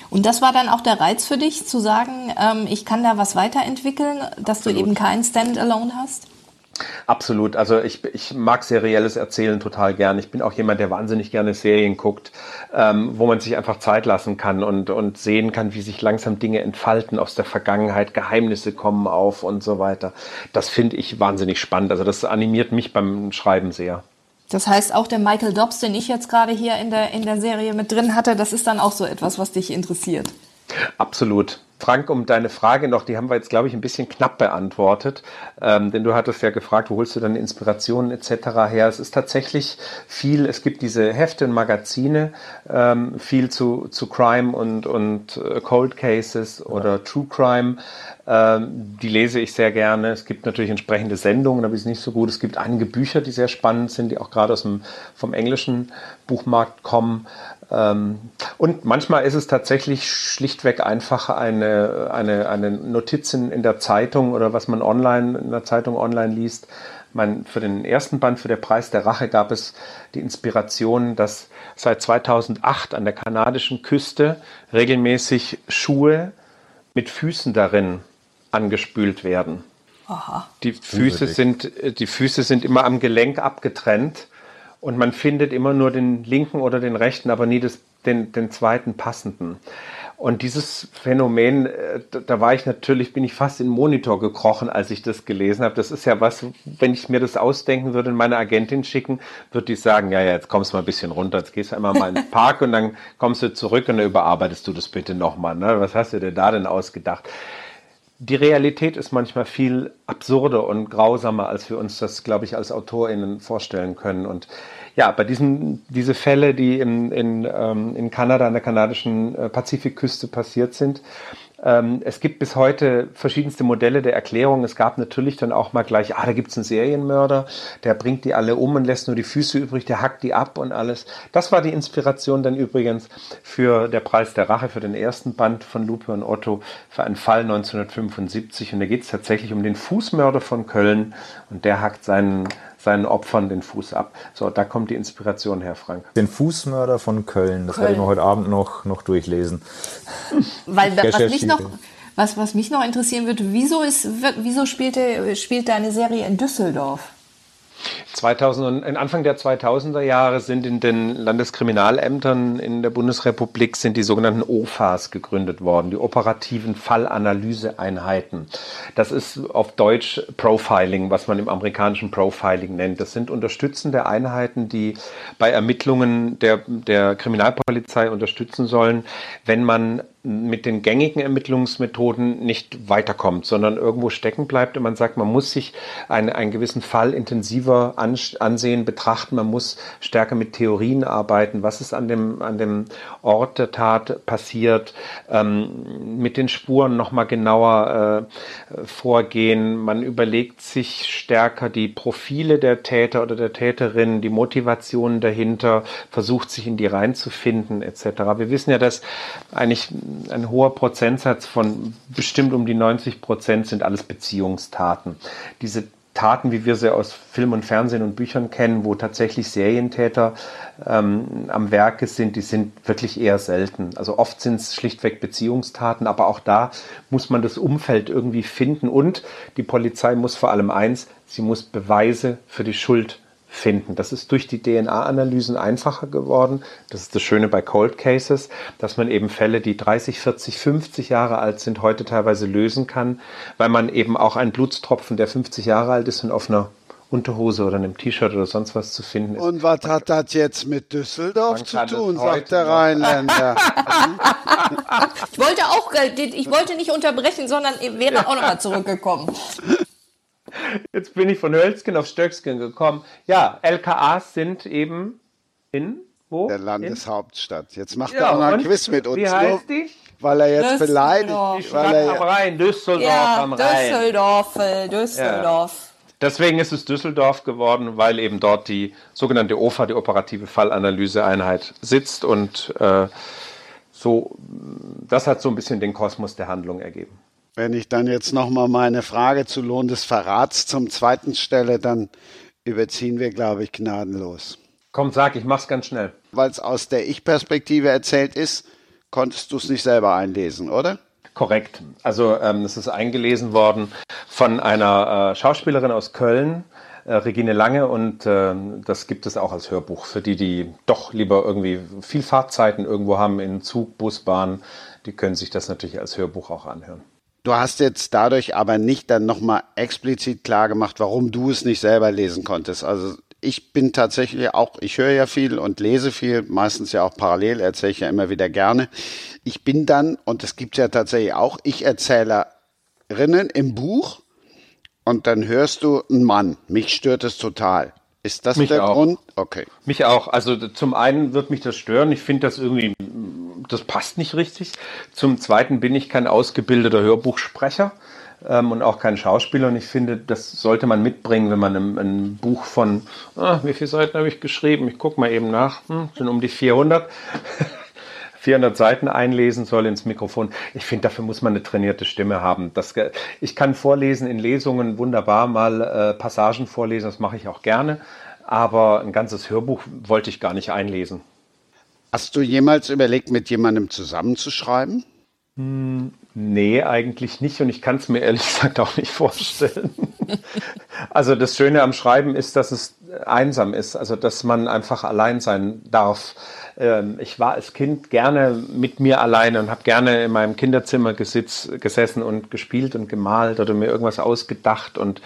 Und das war dann auch der Reiz für dich, zu sagen, ähm, ich kann da was weiterentwickeln, dass Absolut. du eben kein Standalone hast? Absolut. Also ich, ich mag serielles Erzählen total gern. Ich bin auch jemand, der wahnsinnig gerne Serien guckt, ähm, wo man sich einfach Zeit lassen kann und, und sehen kann, wie sich langsam Dinge entfalten aus der Vergangenheit, Geheimnisse kommen auf und so weiter. Das finde ich wahnsinnig spannend. Also das animiert mich beim Schreiben sehr. Das heißt, auch der Michael Dobbs, den ich jetzt gerade hier in der, in der Serie mit drin hatte, das ist dann auch so etwas, was dich interessiert. Absolut. Frank, um deine Frage noch, die haben wir jetzt, glaube ich, ein bisschen knapp beantwortet, ähm, denn du hattest ja gefragt, wo holst du deine Inspirationen etc. her? Es ist tatsächlich viel, es gibt diese Hefte und Magazine, ähm, viel zu, zu Crime und, und äh, Cold Cases oder True Crime. Ähm, die lese ich sehr gerne. Es gibt natürlich entsprechende Sendungen, aber die sind nicht so gut. Es gibt einige Bücher, die sehr spannend sind, die auch gerade aus dem, vom englischen Buchmarkt kommen. Ähm, und manchmal ist es tatsächlich schlichtweg einfach eine, eine, eine Notiz in, in der Zeitung oder was man online in der Zeitung online liest. Man, für den ersten Band, für den Preis der Rache, gab es die Inspiration, dass seit 2008 an der kanadischen Küste regelmäßig Schuhe mit Füßen darin angespült werden. Aha. Die Füße sind, die Füße sind immer am Gelenk abgetrennt und man findet immer nur den linken oder den rechten, aber nie das, den, den zweiten passenden. Und dieses Phänomen, äh, da war ich natürlich, bin ich fast in den Monitor gekrochen, als ich das gelesen habe. Das ist ja was, wenn ich mir das ausdenken würde und meine Agentin schicken, würde ich sagen, ja, ja, jetzt kommst du mal ein bisschen runter, jetzt gehst du einmal mal in den Park und dann kommst du zurück und dann überarbeitest du das bitte nochmal. Ne? Was hast du dir da denn ausgedacht? die Realität ist manchmal viel absurder und grausamer, als wir uns das, glaube ich, als AutorInnen vorstellen können. Und ja, bei diesen diese Fälle, die in, in, ähm, in Kanada, an der kanadischen äh, Pazifikküste passiert sind, ähm, es gibt bis heute verschiedenste Modelle der Erklärung. Es gab natürlich dann auch mal gleich, ah, da gibt es einen Serienmörder, der bringt die alle um und lässt nur die Füße übrig, der hackt die ab und alles. Das war die Inspiration dann übrigens für der Preis der Rache, für den ersten Band von Lupe und Otto, für einen Fall 1975. Und da geht es tatsächlich um den Fußmörder von Köln und der hackt seinen seinen Opfern den Fuß ab. So, da kommt die Inspiration her, Frank. Den Fußmörder von Köln, das Köln. werde ich mir heute Abend noch, noch durchlesen. Weil was mich noch, was, was mich noch interessieren würde, wieso, ist, wieso spielte, spielt deine Serie in Düsseldorf? 2000, Anfang der 2000er Jahre sind in den Landeskriminalämtern in der Bundesrepublik sind die sogenannten OFAs gegründet worden, die operativen Fallanalyseeinheiten. Das ist auf Deutsch Profiling, was man im amerikanischen Profiling nennt. Das sind unterstützende Einheiten, die bei Ermittlungen der, der Kriminalpolizei unterstützen sollen, wenn man mit den gängigen Ermittlungsmethoden nicht weiterkommt, sondern irgendwo stecken bleibt und man sagt, man muss sich einen, einen gewissen Fall intensiver ansehen, betrachten, man muss stärker mit Theorien arbeiten, was ist an dem, an dem Ort der Tat passiert, ähm, mit den Spuren nochmal genauer äh, vorgehen, man überlegt sich stärker die Profile der Täter oder der Täterin, die Motivationen dahinter, versucht sich in die reinzufinden etc. Wir wissen ja, dass eigentlich ein hoher Prozentsatz von bestimmt um die 90 Prozent sind alles Beziehungstaten. Diese Taten, wie wir sie aus Film und Fernsehen und Büchern kennen, wo tatsächlich Serientäter ähm, am Werke sind, die sind wirklich eher selten. Also oft sind es schlichtweg Beziehungstaten, aber auch da muss man das Umfeld irgendwie finden und die Polizei muss vor allem eins, sie muss Beweise für die Schuld finden. Das ist durch die DNA-Analysen einfacher geworden. Das ist das Schöne bei Cold Cases, dass man eben Fälle, die 30, 40, 50 Jahre alt sind, heute teilweise lösen kann, weil man eben auch einen Blutstropfen, der 50 Jahre alt ist und auf einer Unterhose oder einem T-Shirt oder sonst was zu finden ist. Und was hat das jetzt mit Düsseldorf zu tun, sagt der Rheinländer. ich wollte auch, ich wollte nicht unterbrechen, sondern wäre auch nochmal zurückgekommen. Jetzt bin ich von Hölzgen auf Stöcksken gekommen. Ja, LKAs sind eben in wo? Der Landeshauptstadt. Jetzt macht ja, er auch noch ein Quiz mit uns. Wie heißt die? Weil er jetzt beleidigt. Die Stadt er, am Rhein, Düsseldorf ja, am Rhein. Düsseldorf, äh, Düsseldorf. Ja. Deswegen ist es Düsseldorf geworden, weil eben dort die sogenannte OFA, die operative Fallanalyseeinheit, sitzt und äh, so, das hat so ein bisschen den Kosmos der Handlung ergeben. Wenn ich dann jetzt nochmal meine Frage zu Lohn des Verrats zum zweiten stelle, dann überziehen wir, glaube ich, gnadenlos. Komm, sag, ich mach's ganz schnell. Weil es aus der Ich-Perspektive erzählt ist, konntest du es nicht selber einlesen, oder? Korrekt. Also ähm, es ist eingelesen worden von einer äh, Schauspielerin aus Köln, äh, Regine Lange, und äh, das gibt es auch als Hörbuch für die, die doch lieber irgendwie viel Fahrtzeiten irgendwo haben in Zug, Bus, Bahn. Die können sich das natürlich als Hörbuch auch anhören. Du hast jetzt dadurch aber nicht dann nochmal explizit klar gemacht, warum du es nicht selber lesen konntest. Also ich bin tatsächlich auch, ich höre ja viel und lese viel, meistens ja auch parallel, erzähle ich ja immer wieder gerne. Ich bin dann, und es gibt ja tatsächlich auch Ich-Erzählerinnen im Buch, und dann hörst du einen Mann. Mich stört es total. Ist das mich der auch. Grund? Okay. Mich auch. Also zum einen wird mich das stören. Ich finde das irgendwie, das passt nicht richtig. Zum zweiten bin ich kein ausgebildeter Hörbuchsprecher ähm, und auch kein Schauspieler. Und ich finde, das sollte man mitbringen, wenn man ein, ein Buch von, ah, wie viele Seiten habe ich geschrieben? Ich gucke mal eben nach, hm, sind um die 400. 400 Seiten einlesen soll ins Mikrofon. Ich finde, dafür muss man eine trainierte Stimme haben. Das, ich kann vorlesen in Lesungen wunderbar mal äh, Passagen vorlesen, das mache ich auch gerne. Aber ein ganzes Hörbuch wollte ich gar nicht einlesen. Hast du jemals überlegt, mit jemandem zusammenzuschreiben? Hm, nee, eigentlich nicht. Und ich kann es mir ehrlich gesagt auch nicht vorstellen. also das Schöne am Schreiben ist, dass es einsam ist. Also dass man einfach allein sein darf. Ähm, ich war als Kind gerne mit mir alleine und habe gerne in meinem Kinderzimmer gesitz, gesessen und gespielt und gemalt oder mir irgendwas ausgedacht und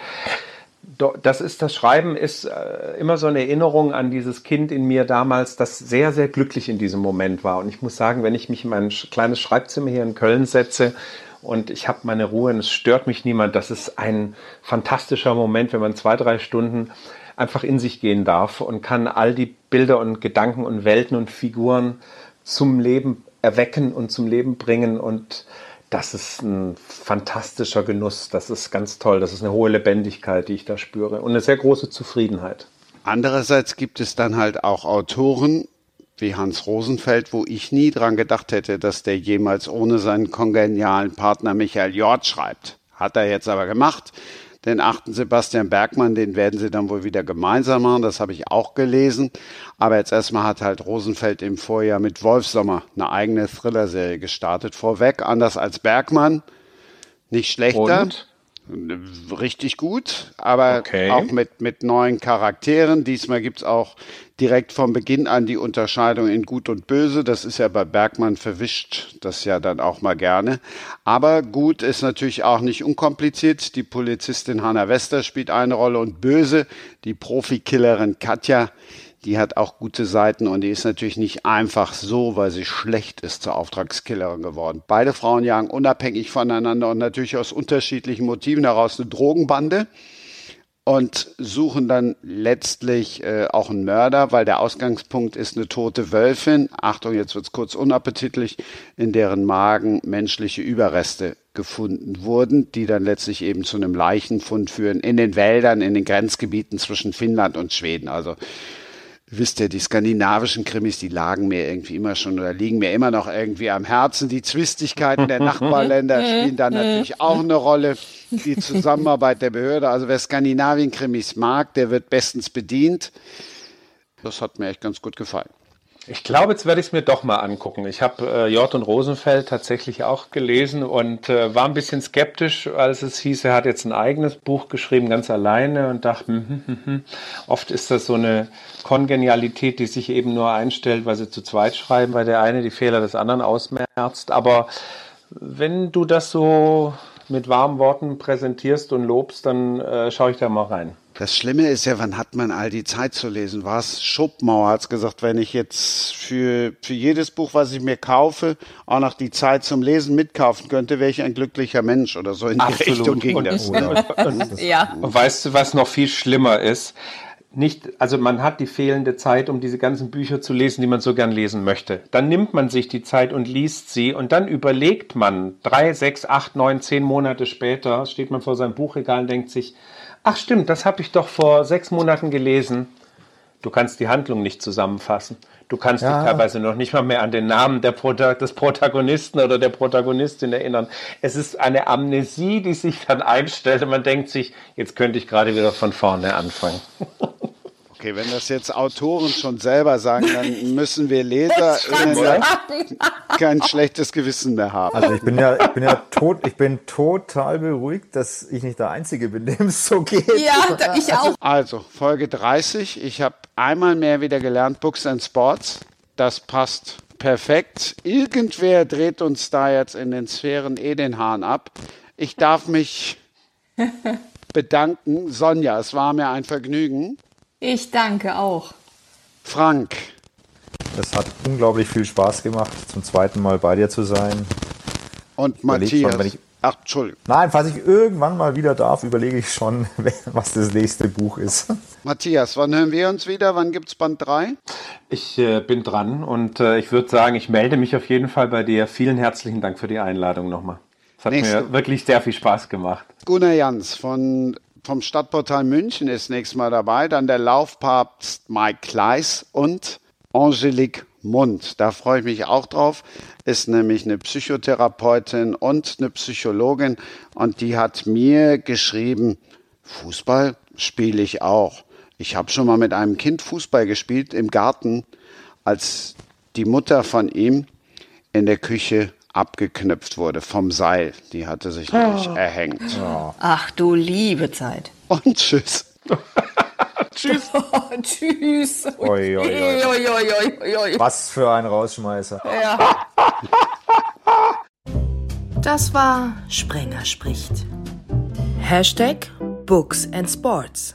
das ist das Schreiben ist äh, immer so eine Erinnerung an dieses Kind in mir damals, das sehr sehr glücklich in diesem Moment war. Und ich muss sagen, wenn ich mich in mein kleines Schreibzimmer hier in Köln setze und ich habe meine Ruhe und es stört mich niemand, das ist ein fantastischer Moment, wenn man zwei drei Stunden einfach in sich gehen darf und kann all die Bilder und Gedanken und Welten und Figuren zum Leben erwecken und zum Leben bringen und das ist ein fantastischer Genuss. Das ist ganz toll. Das ist eine hohe Lebendigkeit, die ich da spüre und eine sehr große Zufriedenheit. Andererseits gibt es dann halt auch Autoren wie Hans Rosenfeld, wo ich nie dran gedacht hätte, dass der jemals ohne seinen kongenialen Partner Michael Jort schreibt. Hat er jetzt aber gemacht. Den achten Sebastian Bergmann, den werden sie dann wohl wieder gemeinsam machen. Das habe ich auch gelesen. Aber jetzt erstmal hat halt Rosenfeld im Vorjahr mit Wolfsommer eine eigene Thriller-Serie gestartet. Vorweg, anders als Bergmann. Nicht schlechter. Und? Richtig gut, aber okay. auch mit, mit neuen Charakteren. Diesmal gibt es auch direkt von Beginn an die Unterscheidung in Gut und Böse. Das ist ja bei Bergmann verwischt, das ja dann auch mal gerne. Aber Gut ist natürlich auch nicht unkompliziert. Die Polizistin Hannah Wester spielt eine Rolle und Böse, die Profikillerin Katja, die hat auch gute Seiten und die ist natürlich nicht einfach so, weil sie schlecht ist zur Auftragskillerin geworden. Beide Frauen jagen unabhängig voneinander und natürlich aus unterschiedlichen Motiven heraus eine Drogenbande und suchen dann letztlich äh, auch einen Mörder, weil der Ausgangspunkt ist eine tote Wölfin. Achtung, jetzt wird's kurz unappetitlich, in deren Magen menschliche Überreste gefunden wurden, die dann letztlich eben zu einem Leichenfund führen in den Wäldern, in den Grenzgebieten zwischen Finnland und Schweden. Also wisst ihr, die skandinavischen Krimis, die lagen mir irgendwie immer schon oder liegen mir immer noch irgendwie am Herzen. Die Zwistigkeiten der Nachbarländer spielen da natürlich auch eine Rolle. Die Zusammenarbeit der Behörde. Also wer Skandinavien-Krimis mag, der wird bestens bedient. Das hat mir echt ganz gut gefallen. Ich glaube, jetzt werde ich es mir doch mal angucken. Ich habe äh, Jort und Rosenfeld tatsächlich auch gelesen und äh, war ein bisschen skeptisch, als es hieß, er hat jetzt ein eigenes Buch geschrieben, ganz alleine und dachte, hm, hm, hm, hm. oft ist das so eine Kongenialität, die sich eben nur einstellt, weil sie zu zweit schreiben, weil der eine die Fehler des anderen ausmerzt. Aber wenn du das so mit warmen Worten präsentierst und lobst, dann äh, schaue ich da mal rein. Das Schlimme ist ja, wann hat man all die Zeit zu lesen? Was? Schopenhauer hat gesagt, wenn ich jetzt für, für jedes Buch, was ich mir kaufe, auch noch die Zeit zum Lesen mitkaufen könnte, wäre ich ein glücklicher Mensch oder so in die Absolut. Richtung ging das. Und, und, ja. Und weißt du, was noch viel schlimmer ist? nicht, also man hat die fehlende Zeit, um diese ganzen Bücher zu lesen, die man so gern lesen möchte. Dann nimmt man sich die Zeit und liest sie und dann überlegt man drei, sechs, acht, neun, zehn Monate später, steht man vor seinem Buchregal und denkt sich, ach stimmt, das habe ich doch vor sechs Monaten gelesen. Du kannst die Handlung nicht zusammenfassen. Du kannst ja. dich teilweise noch nicht mal mehr an den Namen der Prota des Protagonisten oder der Protagonistin erinnern. Es ist eine Amnesie, die sich dann einstellt und man denkt sich, jetzt könnte ich gerade wieder von vorne anfangen. Okay, wenn das jetzt Autoren schon selber sagen, dann müssen wir Leser kein schlechtes Gewissen mehr haben. Also ich bin ja, ich bin ja tot, ich bin total beruhigt, dass ich nicht der Einzige bin, dem es so geht. Ja, ich auch. Also Folge 30. Ich habe einmal mehr wieder gelernt, Books and Sports. Das passt perfekt. Irgendwer dreht uns da jetzt in den Sphären eh den Hahn ab. Ich darf mich bedanken. Sonja, es war mir ein Vergnügen. Ich danke auch. Frank. Es hat unglaublich viel Spaß gemacht, zum zweiten Mal bei dir zu sein. Und Matthias. Schon, ich, Ach, Entschuldigung. Nein, falls ich irgendwann mal wieder darf, überlege ich schon, was das nächste Buch ist. Matthias, wann hören wir uns wieder? Wann gibt es Band 3? Ich äh, bin dran und äh, ich würde sagen, ich melde mich auf jeden Fall bei dir. Vielen herzlichen Dank für die Einladung nochmal. Es hat Nächste. mir wirklich sehr viel Spaß gemacht. Gunnar Jans von vom Stadtportal München ist nächstes Mal dabei, dann der Laufpapst Mike Kleiss und Angelique Mund. Da freue ich mich auch drauf. Ist nämlich eine Psychotherapeutin und eine Psychologin und die hat mir geschrieben, Fußball spiele ich auch. Ich habe schon mal mit einem Kind Fußball gespielt im Garten, als die Mutter von ihm in der Küche abgeknüpft wurde vom Seil. Die hatte sich nämlich oh. erhängt. Oh. Ach du liebe Zeit. Und tschüss. tschüss. tschüss. Oi, oi, oi. Was für ein Rausschmeißer. Ja. Das war Sprenger spricht. Hashtag Books and Sports.